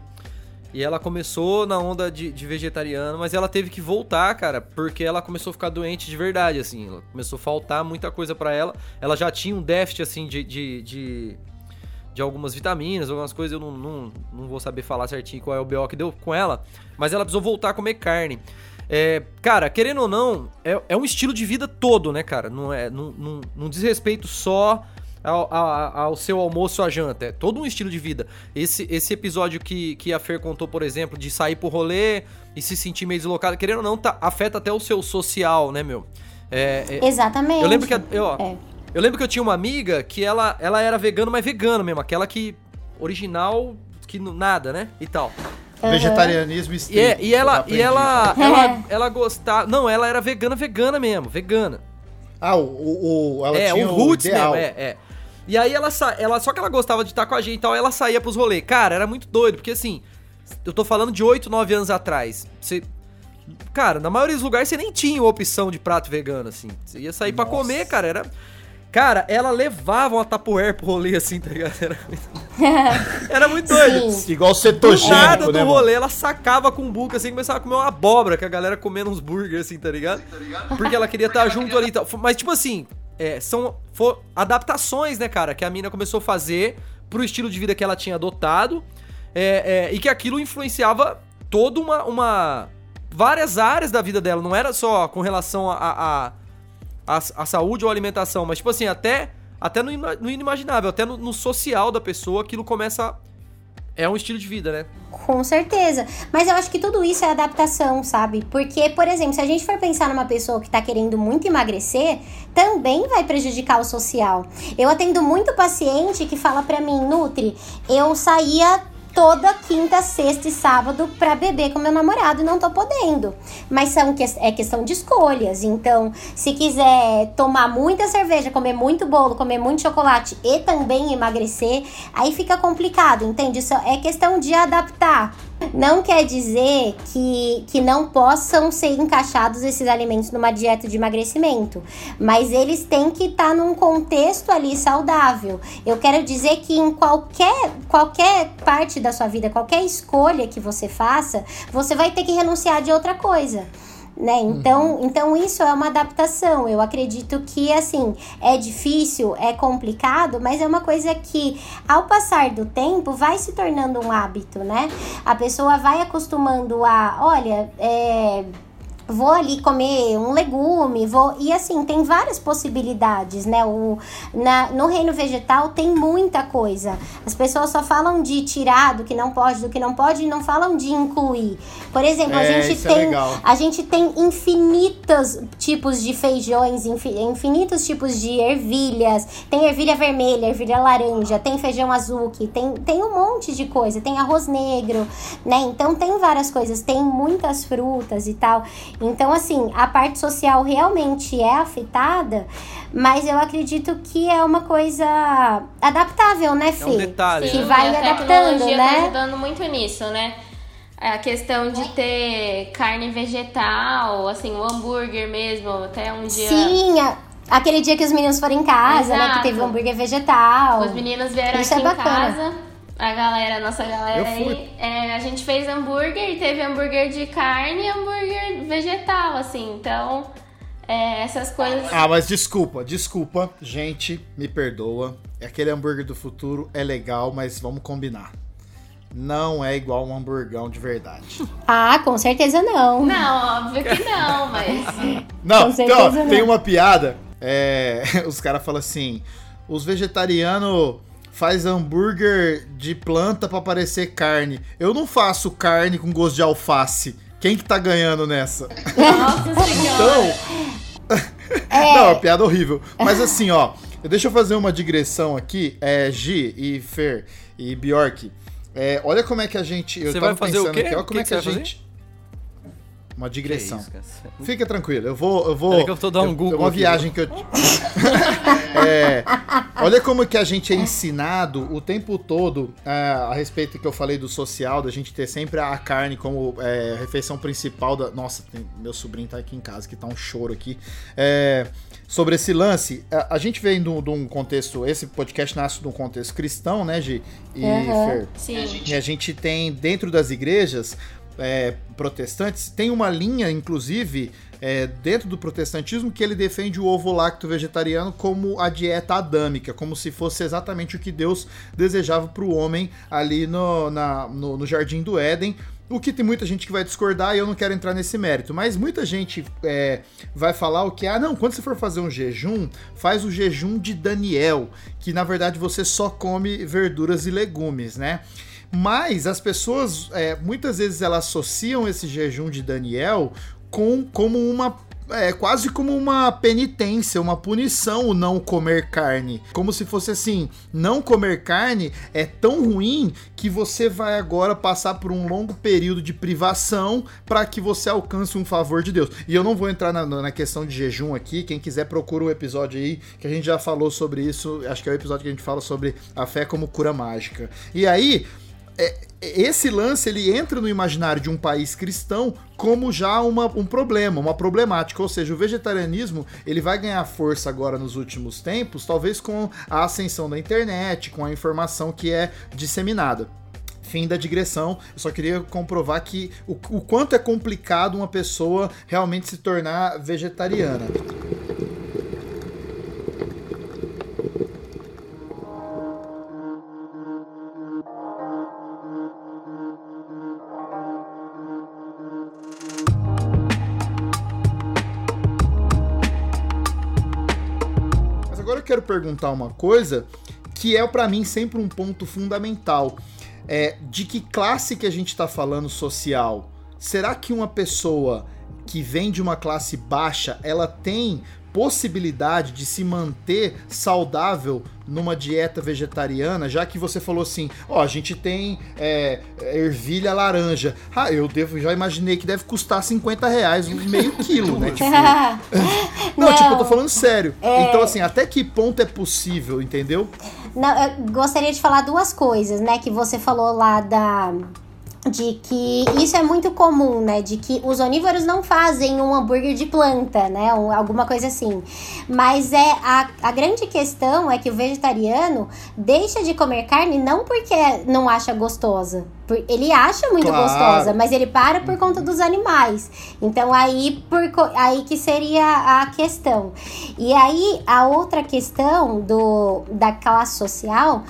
E ela começou na onda de, de vegetariano, mas ela teve que voltar, cara, porque ela começou a ficar doente de verdade, assim. Ela começou a faltar muita coisa pra ela. Ela já tinha um déficit, assim, de, de, de, de algumas vitaminas, algumas coisas. Eu não, não, não vou saber falar certinho qual é o BO que deu com ela, mas ela precisou voltar a comer carne. É, cara, querendo ou não, é, é um estilo de vida todo, né, cara? Não, é, não, não, não diz respeito só ao, ao, ao seu almoço à janta. É todo um estilo de vida. Esse, esse episódio que, que a Fer contou, por exemplo, de sair pro rolê e se sentir meio deslocado, querendo ou não, tá, afeta até o seu social, né, meu? É, é- Exatamente. eu lembro que eu, ó, É. eu lembro que eu tinha uma amiga que ela, ela era vegana, mas vegana mesmo, aquela que original que nada, né? E tal. Vegetarianismo E, é- e ela e ela É. ela ela gostava, não, ela era vegana, vegana mesmo, vegana. Ah, o, o, o- ela é, tinha o roots ideal. mesmo, é, é. E aí ela, ela só que ela gostava de estar com a gente e tal, ela saía pros rolês. Cara, era muito doido, porque assim, eu tô falando de 8, 9 anos atrás. Você Cara, na maioria dos lugares você nem tinha opção de prato vegano assim. Você ia sair pra Nossa. comer, cara, era Cara, ela levava uma tapoer pro rolê assim, tá ligado? Era muito, era muito doido. Sim. Igual Do cetogênico, nada do né, mano? rolê, ela sacava com buca assim, começava a comer uma abóbora, que a galera comendo uns burgers assim, tá ligado? Porque ela queria estar junto ali e tal. Mas, tipo assim, é, são fo- adaptações, né, cara, que a mina começou a fazer pro estilo de vida que ela tinha adotado é, é, e que aquilo influenciava toda uma, uma. várias áreas da vida dela. Não era só com relação a. a, a, a saúde ou alimentação, mas, tipo assim, até. Até no, no inimaginável, até no, no social da pessoa, aquilo começa. É um estilo de vida, né? Com certeza. Mas eu acho que tudo isso é adaptação, sabe? Porque, por exemplo, se a gente for pensar numa pessoa que tá querendo muito emagrecer, também vai prejudicar o social. Eu atendo muito paciente que fala pra mim, Nutri, eu saía toda quinta, sexta e sábado pra beber com meu namorado e não tô podendo. Mas são que- é questão de escolhas. Então, se quiser tomar muita cerveja, comer muito bolo, comer muito chocolate e também emagrecer, aí fica complicado, entende? Isso é questão de adaptar. Não quer dizer que, que não possam ser encaixados esses alimentos numa dieta de emagrecimento, mas eles têm que estar num contexto ali saudável. Eu quero dizer que em qualquer, qualquer parte da sua vida, qualquer escolha que você faça, você vai ter que renunciar de outra coisa. Né? Então, então isso é uma adaptação. Eu acredito que assim é difícil, é complicado, mas é uma coisa que ao passar do tempo vai se tornando um hábito, né? A pessoa vai acostumando a, olha, é, vou ali comer um legume, vou e assim tem várias possibilidades, né? O, na, no reino vegetal tem muita coisa. As pessoas só falam de tirar do que não pode, do que não pode, e não falam de incluir. Por exemplo, a É, gente isso é tem legal. a gente tem infinitos tipos de feijões, infi- infinitos tipos de ervilhas. Tem ervilha vermelha, ervilha laranja, tem feijão azuki, tem, tem um monte de coisa. Tem arroz negro, né? Então tem várias coisas. Tem muitas frutas e tal. Então, assim, a parte social realmente é afetada, mas eu acredito que é uma coisa adaptável, né, Fê? É um detalhe, Que né? vai e a adaptando, tá né? ajudando muito nisso, né? A questão de ter carne vegetal, assim, o hambúrguer mesmo, até um dia. Sim, a- aquele dia que os meninos foram em casa, né? Que Exato. teve hambúrguer vegetal. Os meninos vieram Isso aqui é em bacana. casa. A galera, a nossa galera Eu fui. aí, é, a gente fez hambúrguer e teve hambúrguer de carne e hambúrguer vegetal, assim. Então, É, essas coisas. Ah, mas desculpa, desculpa, gente, me perdoa. Aquele hambúrguer do futuro é legal, mas vamos combinar. Não é igual um hamburgão de verdade. Ah, com certeza não. Não, óbvio que não, mas. Não, Com então, não. tem uma piada. é, os caras falam assim: os vegetarianos faz hambúrguer de planta pra parecer carne. Eu não faço carne com gosto de alface. Quem que tá ganhando nessa? Nossa senhora. Então. Não, é uma piada horrível. Mas assim, ó, deixa eu fazer uma digressão aqui. É, Gi e Fer e Bjork. é, olha como é que a gente. Eu Você tava vai fazer o pensando quê? aqui, olha O como que é que que, a gente. Uma digressão. isso, cara? Fica tranquilo, eu vou. Eu vou Peraí que eu tô dando um eu- Google Uma aqui, viagem que eu. É, olha como que a gente é ensinado o tempo todo ah, a respeito que eu falei do social, da gente ter sempre a carne como é, refeição principal da. Nossa, tem- meu sobrinho tá aqui em casa, que tá um choro aqui. É, sobre esse lance, a, a gente vem de um um contexto. Esse podcast nasce de um contexto cristão, né, Gi? E Aham. Fer? Sim. E a gente tem dentro das igrejas é, protestantes, tem uma linha, inclusive, é, dentro do protestantismo, que ele defende o ovo lacto vegetariano como a dieta adâmica, como se fosse exatamente o que Deus desejava para o homem ali no, na- no, no Jardim do Éden. O que tem muita gente que vai discordar e eu não quero entrar nesse mérito, mas muita gente é, vai falar o que? Ah, não, quando você for fazer um jejum, faz o jejum de Daniel, que na verdade você só come verduras e legumes, né? Mas as pessoas, é, muitas vezes, elas associam esse jejum de Daniel com como uma. É quase como uma penitência, uma punição o não comer carne. Como se fosse assim: não comer carne é tão ruim que você vai agora passar por um longo período de privação para que você alcance um favor de Deus. E eu não vou entrar na, na questão de jejum aqui. Quem quiser, procura um episódio aí que a gente já falou sobre isso. Acho que é o episódio que a gente fala sobre a fé como cura mágica. E aí, esse lance ele entra no imaginário de um país cristão como já uma, um problema, uma problemática, ou seja, o vegetarianismo ele vai ganhar força agora nos últimos tempos, talvez com a ascensão da internet, com a informação que é disseminada. Fim da digressão. Eu só queria comprovar que o, o quanto é complicado uma pessoa realmente se tornar vegetariana. Quero perguntar uma coisa que é para mim sempre um ponto fundamental. É, de que classe que a gente está falando social? Será que uma pessoa que vem de uma classe baixa, ela tem possibilidade de se manter saudável numa dieta vegetariana, já que você falou assim, ó, a gente tem é, ervilha laranja. Ah, eu devo, já imaginei que deve custar 50 reais um meio quilo, né? Tipo, não, tipo, eu tô falando sério. Então, assim, até que ponto é possível, entendeu? Não, eu gostaria de falar duas coisas, né? Que você falou lá da. De que isso é muito comum, né? De que os onívoros não fazem um hambúrguer de planta, né? Um- alguma coisa assim. Mas é a, a grande questão é que o vegetariano deixa de comer carne não porque não acha gostosa. Ele acha muito Claro. gostosa, mas ele para por conta dos animais. Então aí, por, aí que seria a questão. E aí a outra questão do, da classe social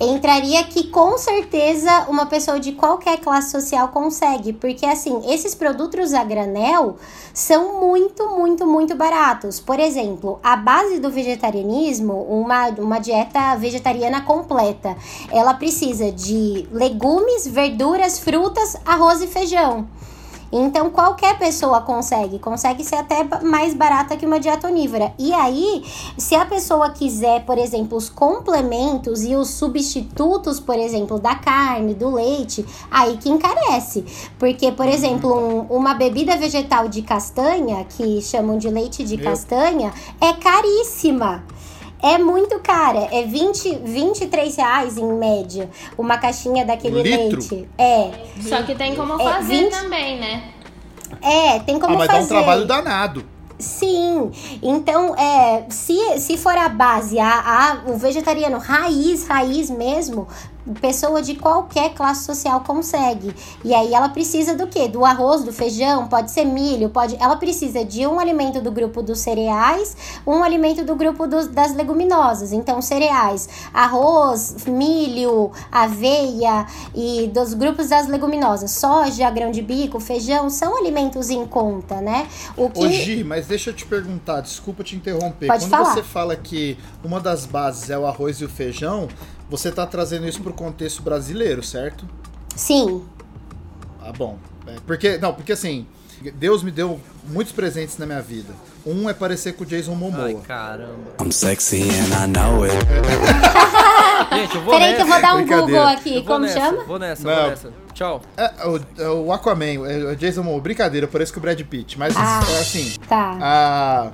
entraria que com certeza uma pessoa de qualquer classe social consegue, porque assim, esses produtos a granel são muito, muito, muito baratos. Por exemplo, a base do vegetarianismo, uma, uma dieta vegetariana completa, ela precisa de legumes, verduras, frutas, arroz e feijão. Então qualquer pessoa consegue, consegue ser até mais barata que uma dieta onívora. E aí, se a pessoa quiser, por exemplo, os complementos e os substitutos, por exemplo, da carne, do leite, aí que encarece. Porque, por exemplo, um- uma bebida vegetal de castanha, que chamam de leite de castanha, é caríssima. É muito cara, é 20, 23 reais em média, uma caixinha daquele litro? leite. É, Só que tem como É, fazer 20 também, né? é, tem como ah, mas fazer. dá um trabalho danado. Sim, então é, se, se for a base, a, a- o vegetariano raiz, raiz mesmo, pessoa de qualquer classe social consegue. E aí ela precisa do quê? Do arroz, do feijão, pode ser milho, pode. Ela precisa de um alimento do grupo dos cereais, um alimento do grupo dos, das leguminosas. Então, cereais, arroz, milho, aveia e dos grupos das leguminosas, soja, grão de bico, feijão, são alimentos em conta, né? O que... Ô, Gi, mas deixa eu te perguntar, desculpa te interromper. Pode Quando falar. você fala que uma das bases é o arroz e o feijão, você está trazendo isso para o contexto brasileiro, certo? Sim. Ah, bom. É, porque, não, porque assim, Deus me deu muitos presentes na minha vida. Um é parecer com o Jason Momoa. Ai, caramba. I'm sexy and I know it. Gente, eu vou Peraí nessa. que eu vou dar um. Google aqui. Como nessa, chama? Vou nessa, Não. vou nessa. Tchau. É, o, é o Aquaman, é o Jason Momoa. Brincadeira, parece que o Brad Pitt. Mas, Ah. é assim, Tá. a...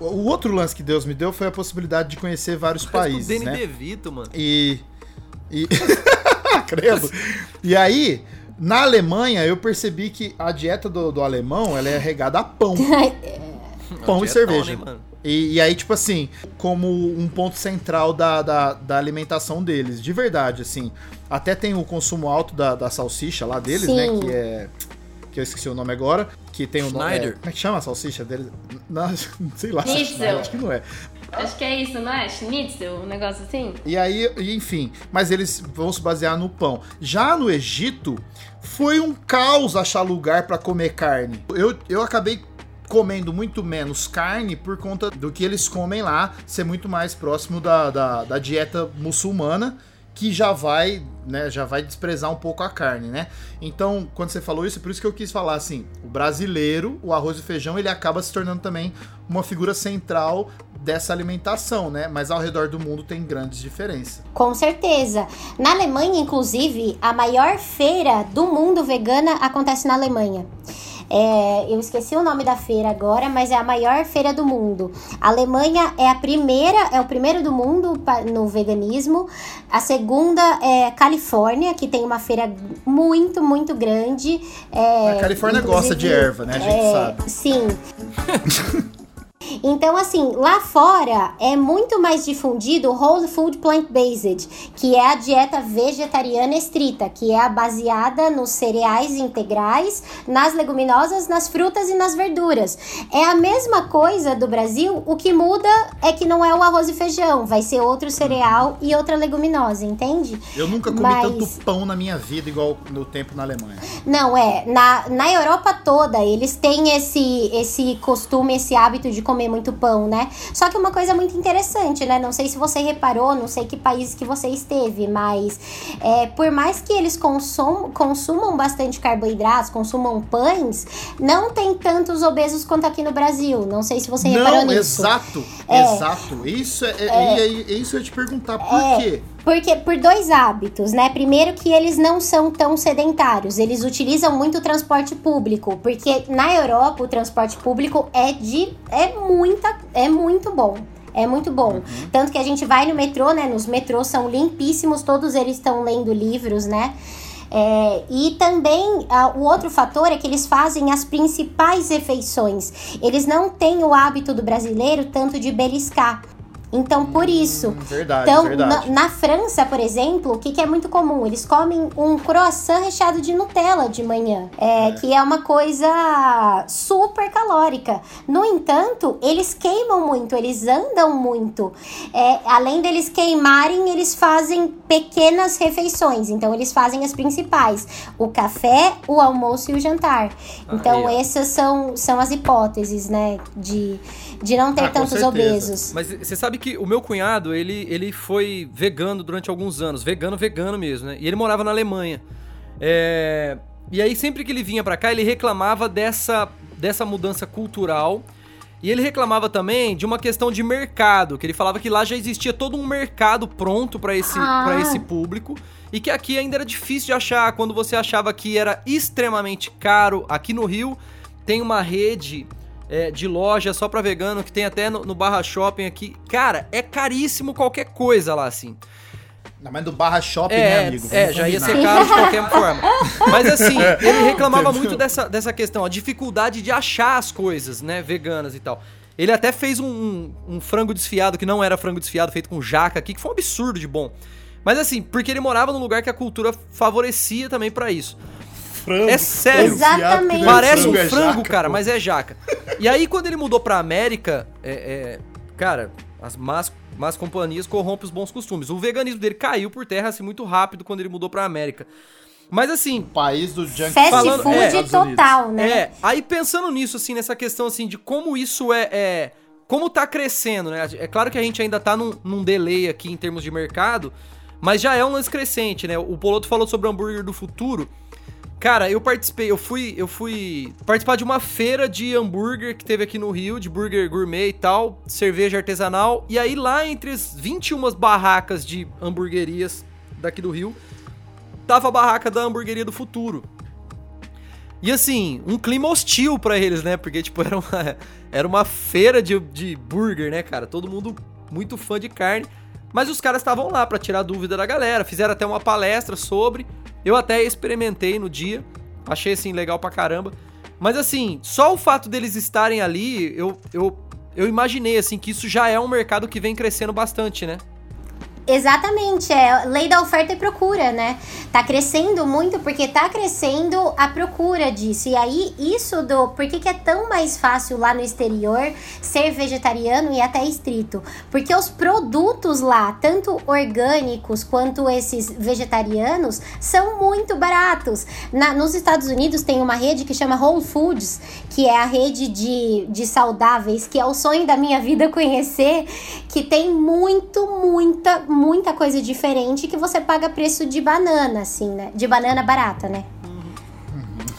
O outro lance que Deus me deu foi a possibilidade de conhecer vários Parece países, o Danny né? DeVito, mano. E. E. Credo. E aí, na Alemanha, eu percebi que a dieta do, do alemão ela é regada a pão. pão e Dietão, cerveja. né, mano? E, e aí, tipo assim, como um ponto central da, da, da alimentação deles. De verdade, assim. Até tem o consumo alto da, da salsicha lá deles, né? Sim. Que é. Que eu esqueci o nome agora. Que tem o nome. Schneider. é, como é que chama a salsicha deles? Não, sei lá. Schnitzel. Acho que não é. Acho que é isso, não é? Schnitzel, um negócio assim? E aí, enfim, mas eles vão se basear no pão. Já no Egito, foi um caos achar lugar para comer carne. Eu, eu acabei comendo muito menos carne por conta do que eles comem lá ser muito mais próximo da, da, da dieta muçulmana que já vai, né, já vai desprezar um pouco a carne, né? Então, quando você falou isso, é por isso que eu quis falar assim, o brasileiro, o arroz e feijão, ele acaba se tornando também uma figura central dessa alimentação, né? Mas ao redor do mundo tem grandes diferenças. Com certeza. Na Alemanha, inclusive, a maior feira do mundo vegana acontece na Alemanha. É, eu esqueci o nome da feira agora, mas é a maior feira do mundo. A Alemanha é a primeira, é o primeiro do mundo no veganismo. A segunda é Califórnia, que tem uma feira muito, muito grande. É, A Califórnia gosta de erva, né? A gente é, sabe. Sim. Então, assim, lá fora é muito mais difundido o Whole Food Plant-Based, que é a dieta vegetariana estrita, que é a baseada nos cereais integrais, nas leguminosas, nas frutas e nas verduras. É a mesma coisa do Brasil, o que muda é que não é o arroz e feijão, vai ser outro cereal e outra leguminosa, entende? Eu nunca comi Mas- tanto pão na minha vida igual no tempo na Alemanha. Não, é. Na, na Europa toda, eles têm esse, esse costume, esse hábito de comer muito pão, né? Só que uma coisa muito interessante, né? Não sei se você reparou, não sei que país que você esteve, mas é, por mais que eles consum, consumam bastante carboidratos, consumam pães, não tem tantos obesos quanto aqui no Brasil. Não sei se você reparou Não, nisso. exato, É. exato. Isso é, é, é- é isso eu ia te perguntar, por É. quê? Porque por dois hábitos, né? Primeiro que eles não são tão sedentários, eles utilizam muito o transporte público, porque na Europa o transporte público é de é muita é muito bom. É muito bom. Tanto que a gente vai no metrô, né? Nos metrôs são limpíssimos, todos eles estão lendo livros, né? É, e também ah, o outro fator é que eles fazem as principais refeições. Eles não têm o hábito do brasileiro tanto de beliscar. Então, por isso, verdade, então, verdade. Na, na França, por exemplo, o que, que é muito comum? Eles comem um croissant recheado de Nutella de manhã, é, que é uma coisa super calórica. No entanto, eles queimam muito, eles andam muito. É, além deles queimarem, eles fazem pequenas refeições. Então, eles fazem as principais: o café, o almoço e o jantar. Então, ó. essas são, são as hipóteses, né? De, de não ter Ah, tantos obesos. Mas você sabe que o meu cunhado, ele, ele foi vegano durante alguns anos. Vegano, vegano mesmo, né? E ele morava na Alemanha. É, E aí, sempre que ele vinha pra cá, ele reclamava dessa, dessa mudança cultural. E ele reclamava também de uma questão de mercado, que ele falava que lá já existia todo um mercado pronto pra esse, Ah. pra esse público e que aqui ainda era difícil de achar. Quando você achava que era extremamente caro, aqui no Rio tem uma rede é, de loja só pra vegano que tem até no, no Barra Shopping aqui. Cara, é caríssimo qualquer coisa lá, assim. Não, mas do barra shopping, É, né, amigo? é, Vamos já ia combinar. ser caro de qualquer forma. Mas assim, ele reclamava muito dessa, dessa questão, a dificuldade de achar as coisas, né, veganas e tal. Ele até fez um, um, um frango desfiado, que não era frango desfiado, feito com jaca aqui, que foi um absurdo de bom. Mas assim, porque ele morava num lugar que a cultura favorecia também pra isso. Frango. É sério. Exatamente. Parece um é frango, jaca, cara, pô. mas é jaca. E aí, quando ele mudou pra América, é, é, cara, as más, más companhias corrompem os bons costumes. O veganismo dele caiu por terra assim muito rápido quando ele mudou pra América. Mas assim, País do junk Fast Falando- food é, total, né? É, aí pensando nisso, assim, nessa questão, assim, de como isso é. é- como tá crescendo, né? É claro que a gente ainda tá num, num delay aqui em termos de mercado, mas já é um lance crescente, né? O Poloto falou sobre o hambúrguer do futuro. Cara, eu participei, eu fui, eu fui participar de uma feira de hambúrguer que teve aqui no Rio, de burger gourmet e tal, cerveja artesanal, e aí lá entre as 21 barracas de hamburguerias daqui do Rio, tava a barraca da hamburgueria do futuro. E assim, um clima hostil pra eles, né? Porque, tipo, era uma, era uma feira de, de burger, né, cara? Todo mundo muito fã de carne. Mas os caras estavam lá pra tirar dúvida da galera. Fizeram até uma palestra sobre. Eu até experimentei no dia. Achei, assim, legal pra caramba. Mas, assim, só o fato deles estarem ali, eu, eu, eu imaginei, assim, que isso já é um mercado que vem crescendo bastante, né? Exatamente, é lei da oferta e procura, né? Tá crescendo muito porque tá crescendo a procura disso. E aí, isso do. Por que, que é tão mais fácil lá no exterior ser vegetariano e até estrito? Porque os produtos lá, tanto orgânicos quanto esses vegetarianos, são muito baratos. Na, nos Estados Unidos tem uma rede que chama Whole Foods, que é a rede de, de saudáveis, que é o sonho da minha vida conhecer, que tem muito, muita, muita coisa diferente que você paga preço de banana, assim, né? De banana barata, né?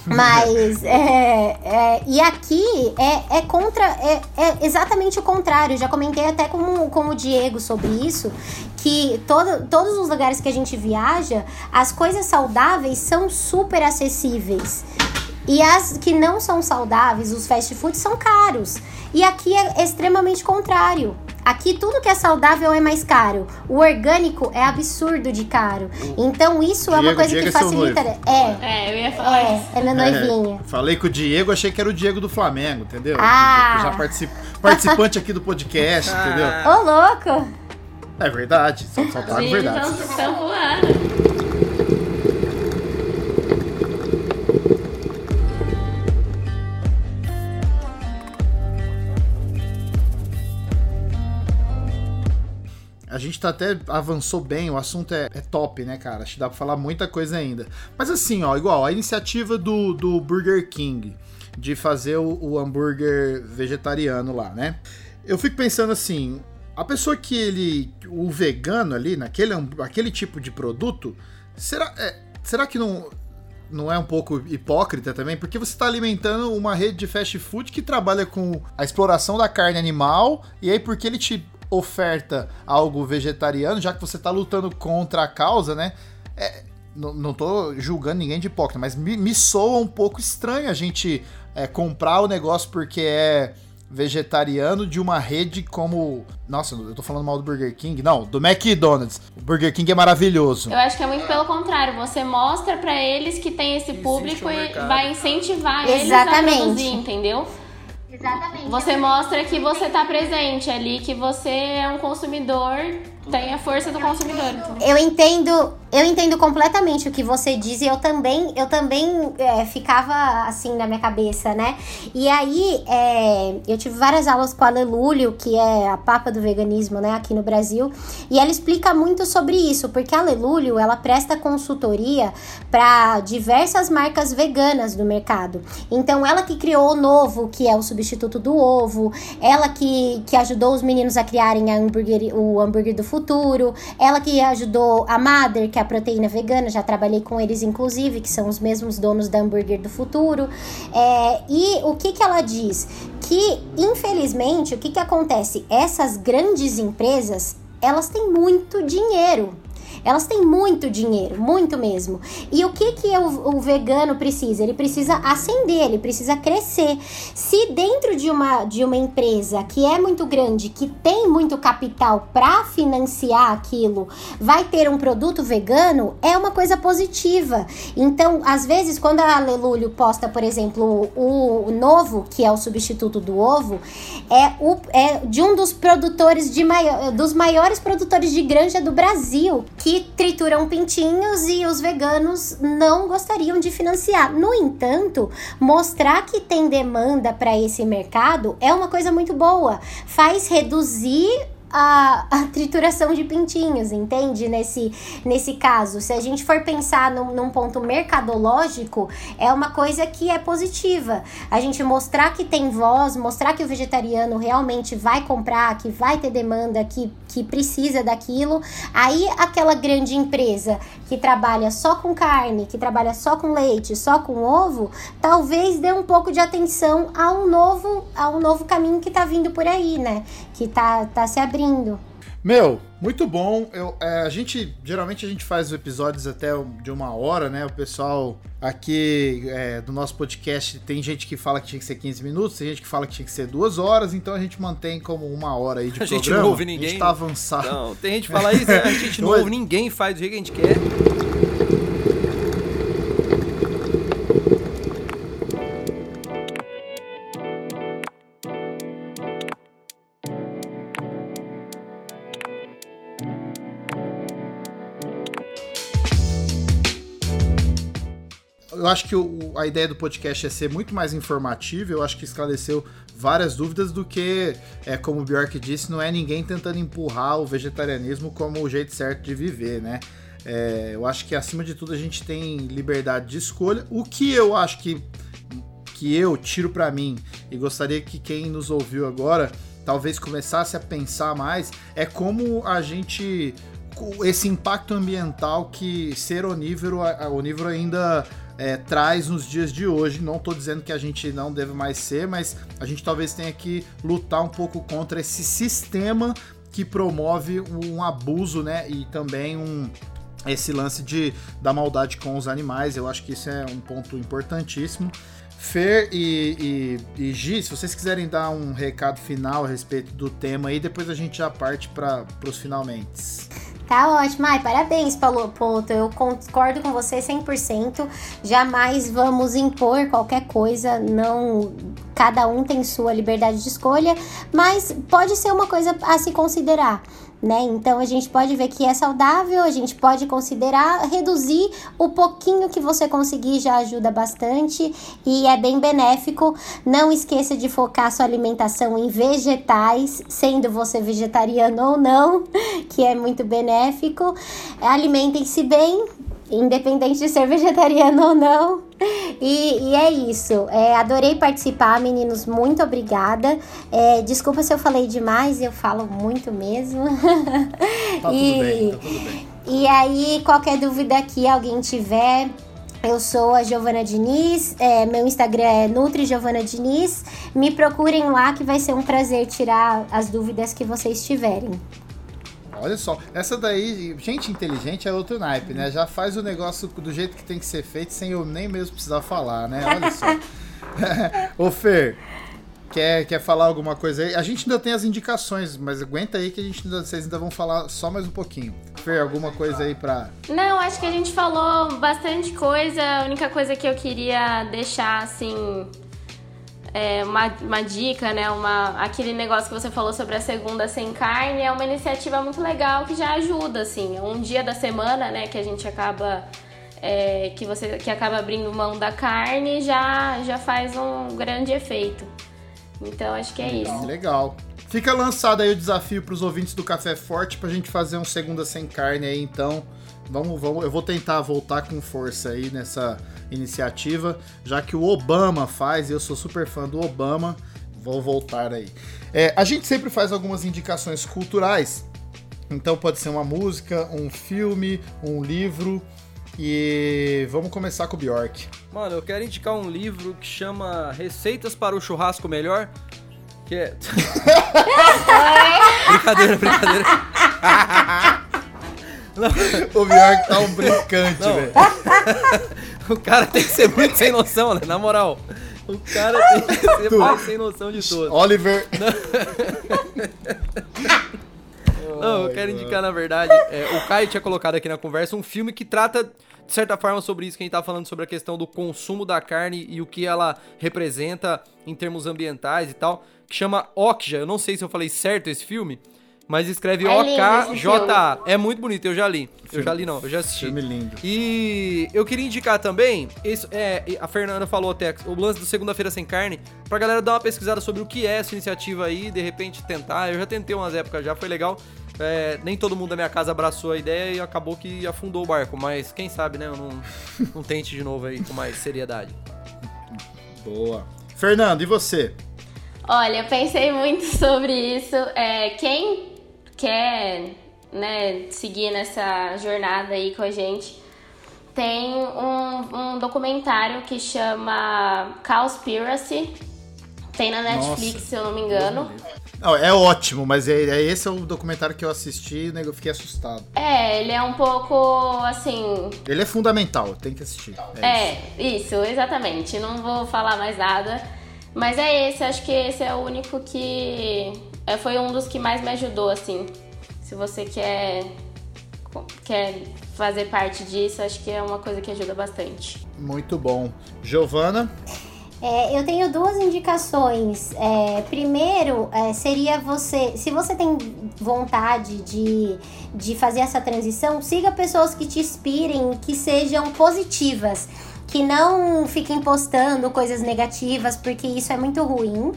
Mas, é, é, e aqui é, é contra, é, é exatamente o contrário. Já comentei até com, com o Diego sobre isso, que todo, todos os lugares que a gente viaja, as coisas saudáveis são super acessíveis. E as que não são saudáveis, os fast foods, são caros. E aqui é extremamente contrário. Aqui tudo que é saudável é mais caro. O orgânico é absurdo de caro. Então isso é uma Diego- coisa Diego que é facilita. noivo. É, É, eu ia falar é, isso. é meu noivinho. Falei com o Diego, achei que era o Diego do Flamengo, entendeu? Ah. Já particip- participante aqui do podcast, entendeu? Ô, louco! É verdade, só, só Sim, verdade. estão voando. Gente tá até avançou bem, o assunto é, é top, né, cara? Acho que dá pra falar muita coisa ainda. Mas assim, ó, igual a iniciativa do, do Burger King de fazer o, o hambúrguer vegetariano lá, né? Eu fico pensando assim, a pessoa que ele. O vegano ali, naquele aquele tipo de produto, será, é, será que não. Não é um pouco hipócrita também? Porque você está alimentando uma rede de fast food que trabalha com a exploração da carne animal, e aí porque ele te oferta algo vegetariano, já que você tá lutando contra a causa, né? É, não, não tô julgando ninguém de hipócrita, mas me, me soa um pouco estranho a gente é, comprar o negócio porque é vegetariano de uma rede como. Nossa, eu tô falando mal do Burger King. Não, do McDonald's. O Burger King é maravilhoso. Eu acho que é muito pelo contrário. Você mostra pra eles que tem esse público um e vai incentivar eles a Exatamente. produzir, entendeu? Exatamente. Você mostra que você tá presente ali, que você é um consumidor, tem a força do consumidor? Eu entendo, eu entendo completamente o que você diz e eu também, eu também é, ficava assim na minha cabeça, né? E aí, é, eu tive várias aulas com a Lelúlio, que é a papa do veganismo, né, aqui no Brasil, e ela explica muito sobre isso, porque a Lelúlio, ela presta consultoria para diversas marcas veganas do mercado. Então, ela que criou o Novo, que é o substituto do ovo, ela que, que ajudou os meninos a criarem a hambúrguer, o hambúrguer do futuro, ela que ajudou a Mother, que é a proteína vegana, já trabalhei com eles inclusive, que são os mesmos donos da hambúrguer do futuro. É, e o que, que ela diz? Que, infelizmente, o que, que acontece? Essas grandes empresas, elas têm muito dinheiro. Elas têm muito dinheiro, muito mesmo. E o que que o, o vegano precisa? Ele precisa ascender, ele precisa crescer. Se dentro de uma, de uma empresa que é muito grande, que tem muito capital para financiar aquilo, vai ter um produto vegano, é uma coisa positiva. Então, às vezes, quando a Alelúlio posta, por exemplo, o, o novo, que é o substituto do ovo, é, o, é de um dos produtores de maior, dos maiores produtores de granja do Brasil, que trituram pintinhos e os veganos não gostariam de financiar. No entanto, mostrar que tem demanda para esse mercado é uma coisa muito boa. Faz reduzir a, a, trituração de pintinhos, entende? Nesse, nesse caso, se a gente for pensar num, num, ponto mercadológico, é uma coisa que é positiva. A gente mostrar que tem voz, mostrar que o vegetariano realmente vai comprar, que vai ter demanda, que, que precisa daquilo. Aí aquela grande empresa que trabalha só com carne, que trabalha só com leite, só com ovo, talvez dê um pouco de atenção a um novo, a um novo caminho que tá vindo por aí, né? Que tá, tá se abrindo. Meu, muito bom. Eu, é, a gente geralmente a gente faz episódios até de uma hora, né? O pessoal aqui é, do nosso podcast tem gente que fala que tinha que ser 15 minutos, tem gente que fala que tinha que ser duas horas, então a gente mantém como uma hora aí de a programa. gente não ouve ninguém. A gente tá avançado. Não, tem gente que fala isso, a gente não ouve ninguém, faz do jeito que a gente quer. Eu acho que o, a ideia do podcast é ser muito mais informativo. Eu acho que esclareceu várias dúvidas do que, é, como o Bjork disse, não é ninguém tentando empurrar o vegetarianismo como o jeito certo de viver, né? É, eu acho que acima de tudo a gente tem liberdade de escolha. O que eu acho que, que eu tiro para mim e gostaria que quem nos ouviu agora talvez começasse a pensar mais é como a gente esse impacto ambiental que ser onívoro, onívoro ainda é, traz nos dias de hoje. Não estou dizendo que a gente não deve mais ser, mas a gente talvez tenha que lutar um pouco contra esse sistema que promove um abuso, né? E também um esse lance de da maldade com os animais. Eu acho que isso é um ponto importantíssimo. Fer e, e, e Gi, se vocês quiserem dar um recado final a respeito do tema aí, depois a gente já parte para os finalmente. Tá ótimo. Ai, parabéns, Paulo Poto. Eu concordo com você 100%. Jamais vamos impor qualquer coisa. Não. Cada um tem sua liberdade de escolha, mas pode ser uma coisa a se considerar né? Então a gente pode ver que é saudável, a gente pode considerar reduzir o pouquinho que você conseguir já ajuda bastante e é bem benéfico. Não esqueça de focar sua alimentação em vegetais, sendo você vegetariano ou não, que é muito benéfico. Alimentem-se bem, independente de ser vegetariano ou não. E, e é isso. É, adorei participar, meninos. Muito obrigada. É, desculpa se eu falei demais, eu falo muito mesmo. Tá e, tudo bem, tá tudo bem. E aí, qualquer dúvida que alguém tiver, eu sou a Giovana Diniz, é, meu Instagram é Nutri Giovana Diniz. Me procurem lá que vai ser um prazer tirar as dúvidas que vocês tiverem. Olha só, essa daí, gente inteligente é outro naipe, né? Já faz o negócio do jeito que tem que ser feito sem eu nem mesmo precisar falar, né? Olha só. Ô Fer, quer, quer falar alguma coisa aí? A gente ainda tem as indicações, mas aguenta aí que a gente ainda, vocês ainda vão falar só mais um pouquinho. Fer, alguma coisa aí pra. Não, acho que a gente falou bastante coisa. A única coisa que eu queria deixar assim é, uma, uma dica, né? Uma, aquele negócio que você falou sobre a segunda sem carne é uma iniciativa muito legal que já ajuda, assim. Um dia da semana, né, que a gente acaba. É, que você que acaba abrindo mão da carne já, já faz um grande efeito. Então acho que é legal, isso. Legal. Fica lançado aí o desafio para os ouvintes do Café Forte para a gente fazer um segunda sem carne aí, então. Vamos, vamos, eu vou tentar voltar com força aí nessa iniciativa, já que o Obama faz, e eu sou super fã do Obama, vou voltar aí. É, a gente sempre faz algumas indicações culturais, então pode ser uma música, um filme, um livro. E vamos começar com o Bjork. Mano, eu quero indicar um livro que chama Receitas para o Churrasco Melhor. Que é. brincadeira, brincadeira. o Bjork tá um brincante, velho. O cara tem que ser muito sem noção, né? Na moral. O cara tem que ser tu. mais sem noção de todos. Oliver. Não, eu quero indicar, na verdade, é, o Caio tinha colocado aqui na conversa um filme que trata, de certa forma, sobre isso que a gente tá falando, sobre a questão do consumo da carne e o que ela representa em termos ambientais e tal, que chama Okja. Eu não sei se eu falei certo esse filme, mas escreve É O-K-J-A. É muito bonito, eu já li. Eu já li não, eu já assisti. Filme lindo. E eu queria indicar também, isso, é, a Fernanda falou até, o lance do Segunda-feira Sem Carne, pra galera dar uma pesquisada sobre o que é essa iniciativa aí, de repente tentar. Eu já tentei umas épocas já, foi legal. É, nem todo mundo da minha casa abraçou a ideia e acabou que afundou o barco, mas quem sabe, né? Eu não, não tente de novo aí com mais seriedade. Boa. Fernando, e você? Olha, eu pensei muito sobre isso. É, quem quer né, seguir nessa jornada aí com a gente, tem um, um documentário que chama Cowspiracy. Tem na Netflix, Nossa. se eu não me engano. Não, é ótimo, mas é, é- esse é o documentário que eu assisti e eu fiquei assustado. É, ele é um pouco assim. Ele é fundamental, tem que assistir. É isso. É, isso, exatamente. Não vou falar mais nada. Mas é esse, acho que esse é o único que. É, Foi um dos que mais me ajudou, assim. Se você quer. quer fazer parte disso, acho que é uma coisa que ajuda bastante. Muito bom. Giovana? É, eu tenho duas indicações. É, primeiro, é, seria você, se você tem vontade de, de fazer essa transição, siga pessoas que te inspirem, que sejam positivas, que não fiquem postando coisas negativas, porque isso é muito ruim.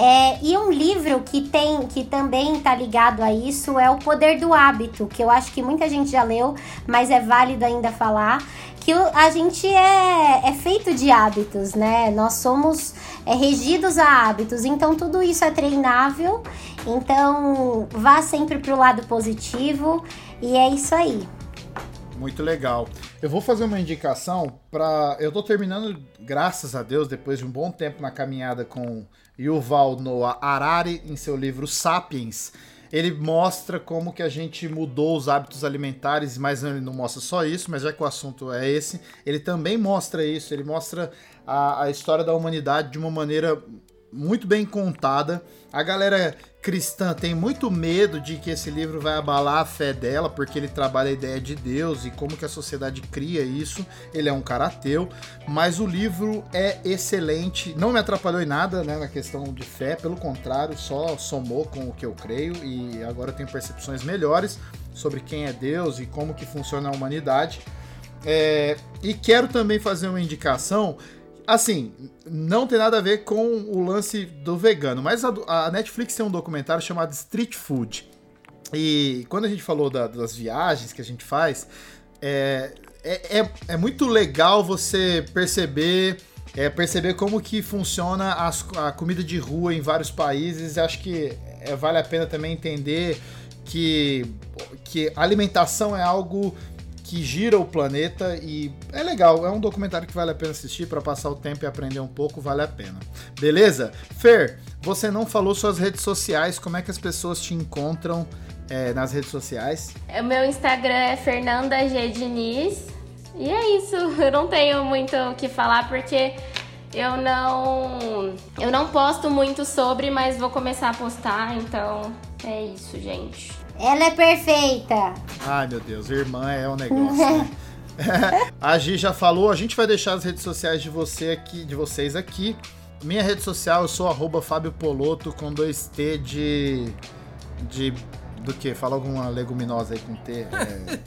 É, e um livro que tem, que também tá ligado a isso é O Poder do Hábito, que eu acho que muita gente já leu, mas é válido ainda falar que o- a gente é, é feito de hábitos, né? Nós somos é, regidos a hábitos, então tudo isso é treinável. Então vá sempre pro lado positivo e é isso aí. Muito legal. Eu vou fazer uma indicação para. Eu tô terminando, graças a Deus, depois de um bom tempo na caminhada com Yuval Noah Harari em seu livro Sapiens. Ele mostra como que a gente mudou os hábitos alimentares, mas ele não mostra só isso, mas já que o assunto é esse, ele também mostra isso. Ele mostra a, a história da humanidade de uma maneira muito bem contada. A galera cristã tem muito medo de que esse livro vai abalar a fé dela, porque ele trabalha a ideia de Deus e como que a sociedade cria isso. Ele é um cara ateu, mas o livro é excelente. Não me atrapalhou em nada né, na questão de fé, pelo contrário, só somou com o que eu creio e agora eu tenho percepções melhores sobre quem é Deus e como que funciona a humanidade. É, e quero também fazer uma indicação assim, não tem nada a ver com o lance do vegano, mas a, a Netflix tem um documentário chamado Street Food. E quando a gente falou da- das viagens que a gente faz, é, é, é, é muito legal você perceber é, perceber como que funciona as- a comida de rua em vários países. Acho que é, vale a pena também entender que, que alimentação é algo que gira o planeta e é legal, é um documentário que vale a pena assistir para passar o tempo e aprender um pouco, vale a pena. Beleza? Fer, você não falou suas redes sociais, como é que as pessoas te encontram é, nas redes sociais? O meu Instagram é Fernanda G. Diniz. E é isso. Eu não tenho muito o que falar porque eu não. Eu não posto muito sobre, mas vou começar a postar, então é isso, gente. Ela é perfeita. Ai meu Deus, irmã é um negócio, né? a Gi já falou, a gente vai deixar as redes sociais de você aqui, de vocês aqui. Minha rede social, eu sou arroba Fábio Poloto com dois T de. de. do que? Fala alguma leguminosa aí com T. É,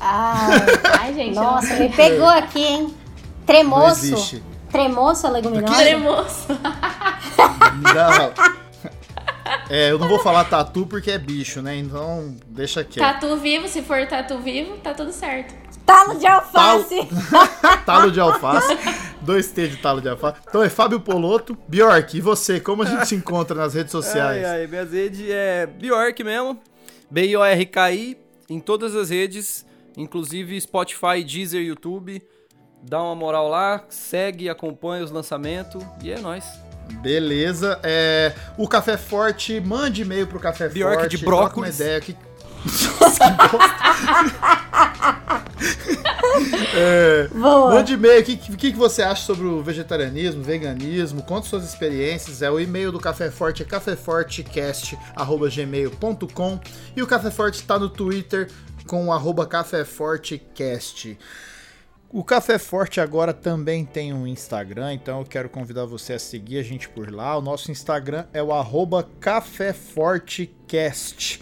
Ai, Ai, gente. nossa, me pegou aqui, hein? não Tremoço. existe. Tremoço a leguminosa? Tremoço. Não. É, eu não vou falar tatu porque é bicho, né? Então, deixa quieto. Tatu vivo, se for tatu vivo, tá tudo certo. Talo de alface. Talo de alface. Dois T de talo de alface. Então é Fábio Poloto. Bjork, e você? Como a gente se encontra nas redes sociais? Ai, ai, minhas redes é Bjork mesmo, B-I-O-R-K-I, em todas as redes, inclusive Spotify, Deezer, YouTube. Dá uma moral lá, segue, acompanha os lançamentos e é nóis. Beleza. É, o Café Forte, mande e-mail pro Café Bjork Forte. de troca uma brócolis. ideia. Que... Nossa, que bosta. É. Mande e-mail. O que, que, que você acha sobre o vegetarianismo, veganismo? Conte suas experiências. É o e-mail do Café Forte é caféfortecast.gmail.com e o Café Forte está no Twitter com o arroba caféfortecast. O Café Forte agora também tem um Instagram, então eu quero convidar você a seguir a gente por lá. O nosso Instagram é o arroba caféfortecast.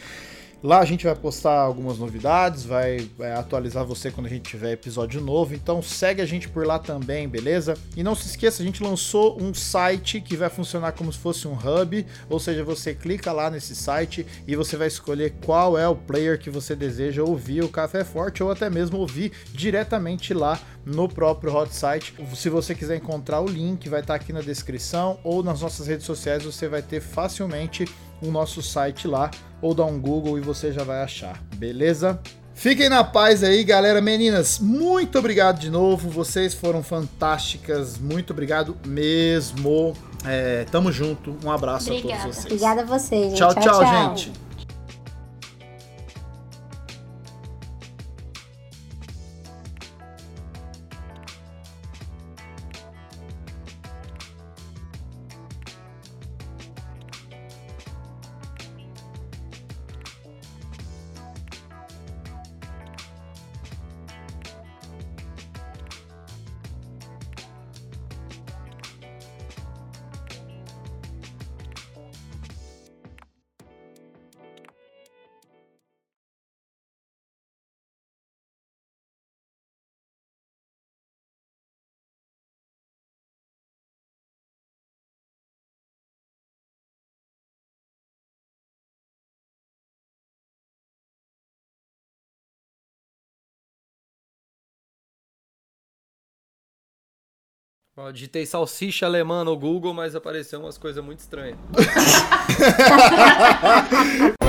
Lá a gente vai postar algumas novidades, vai, vai, atualizar você quando a gente tiver episódio novo. Então segue a gente por lá também, beleza? E não se esqueça, a gente lançou um site que vai funcionar como se fosse um hub, ou seja, você clica lá nesse site e você vai escolher qual é o player que você deseja ouvir o Café Forte ou até mesmo ouvir diretamente lá no próprio hot site. Se você quiser encontrar o link, vai estar aqui na descrição ou nas nossas redes sociais, você vai ter facilmente o nosso site lá ou dá um Google e você já vai achar, beleza? Fiquem na paz aí, galera. Meninas, muito obrigado de novo. Vocês foram fantásticas. Muito obrigado mesmo. É, tamo junto. Um abraço Obrigada. a todos vocês. Obrigada a vocês. Tchau, tchau, tchau, tchau. gente. Digitei salsicha alemã no Google, mas apareceu umas coisas muito estranhas.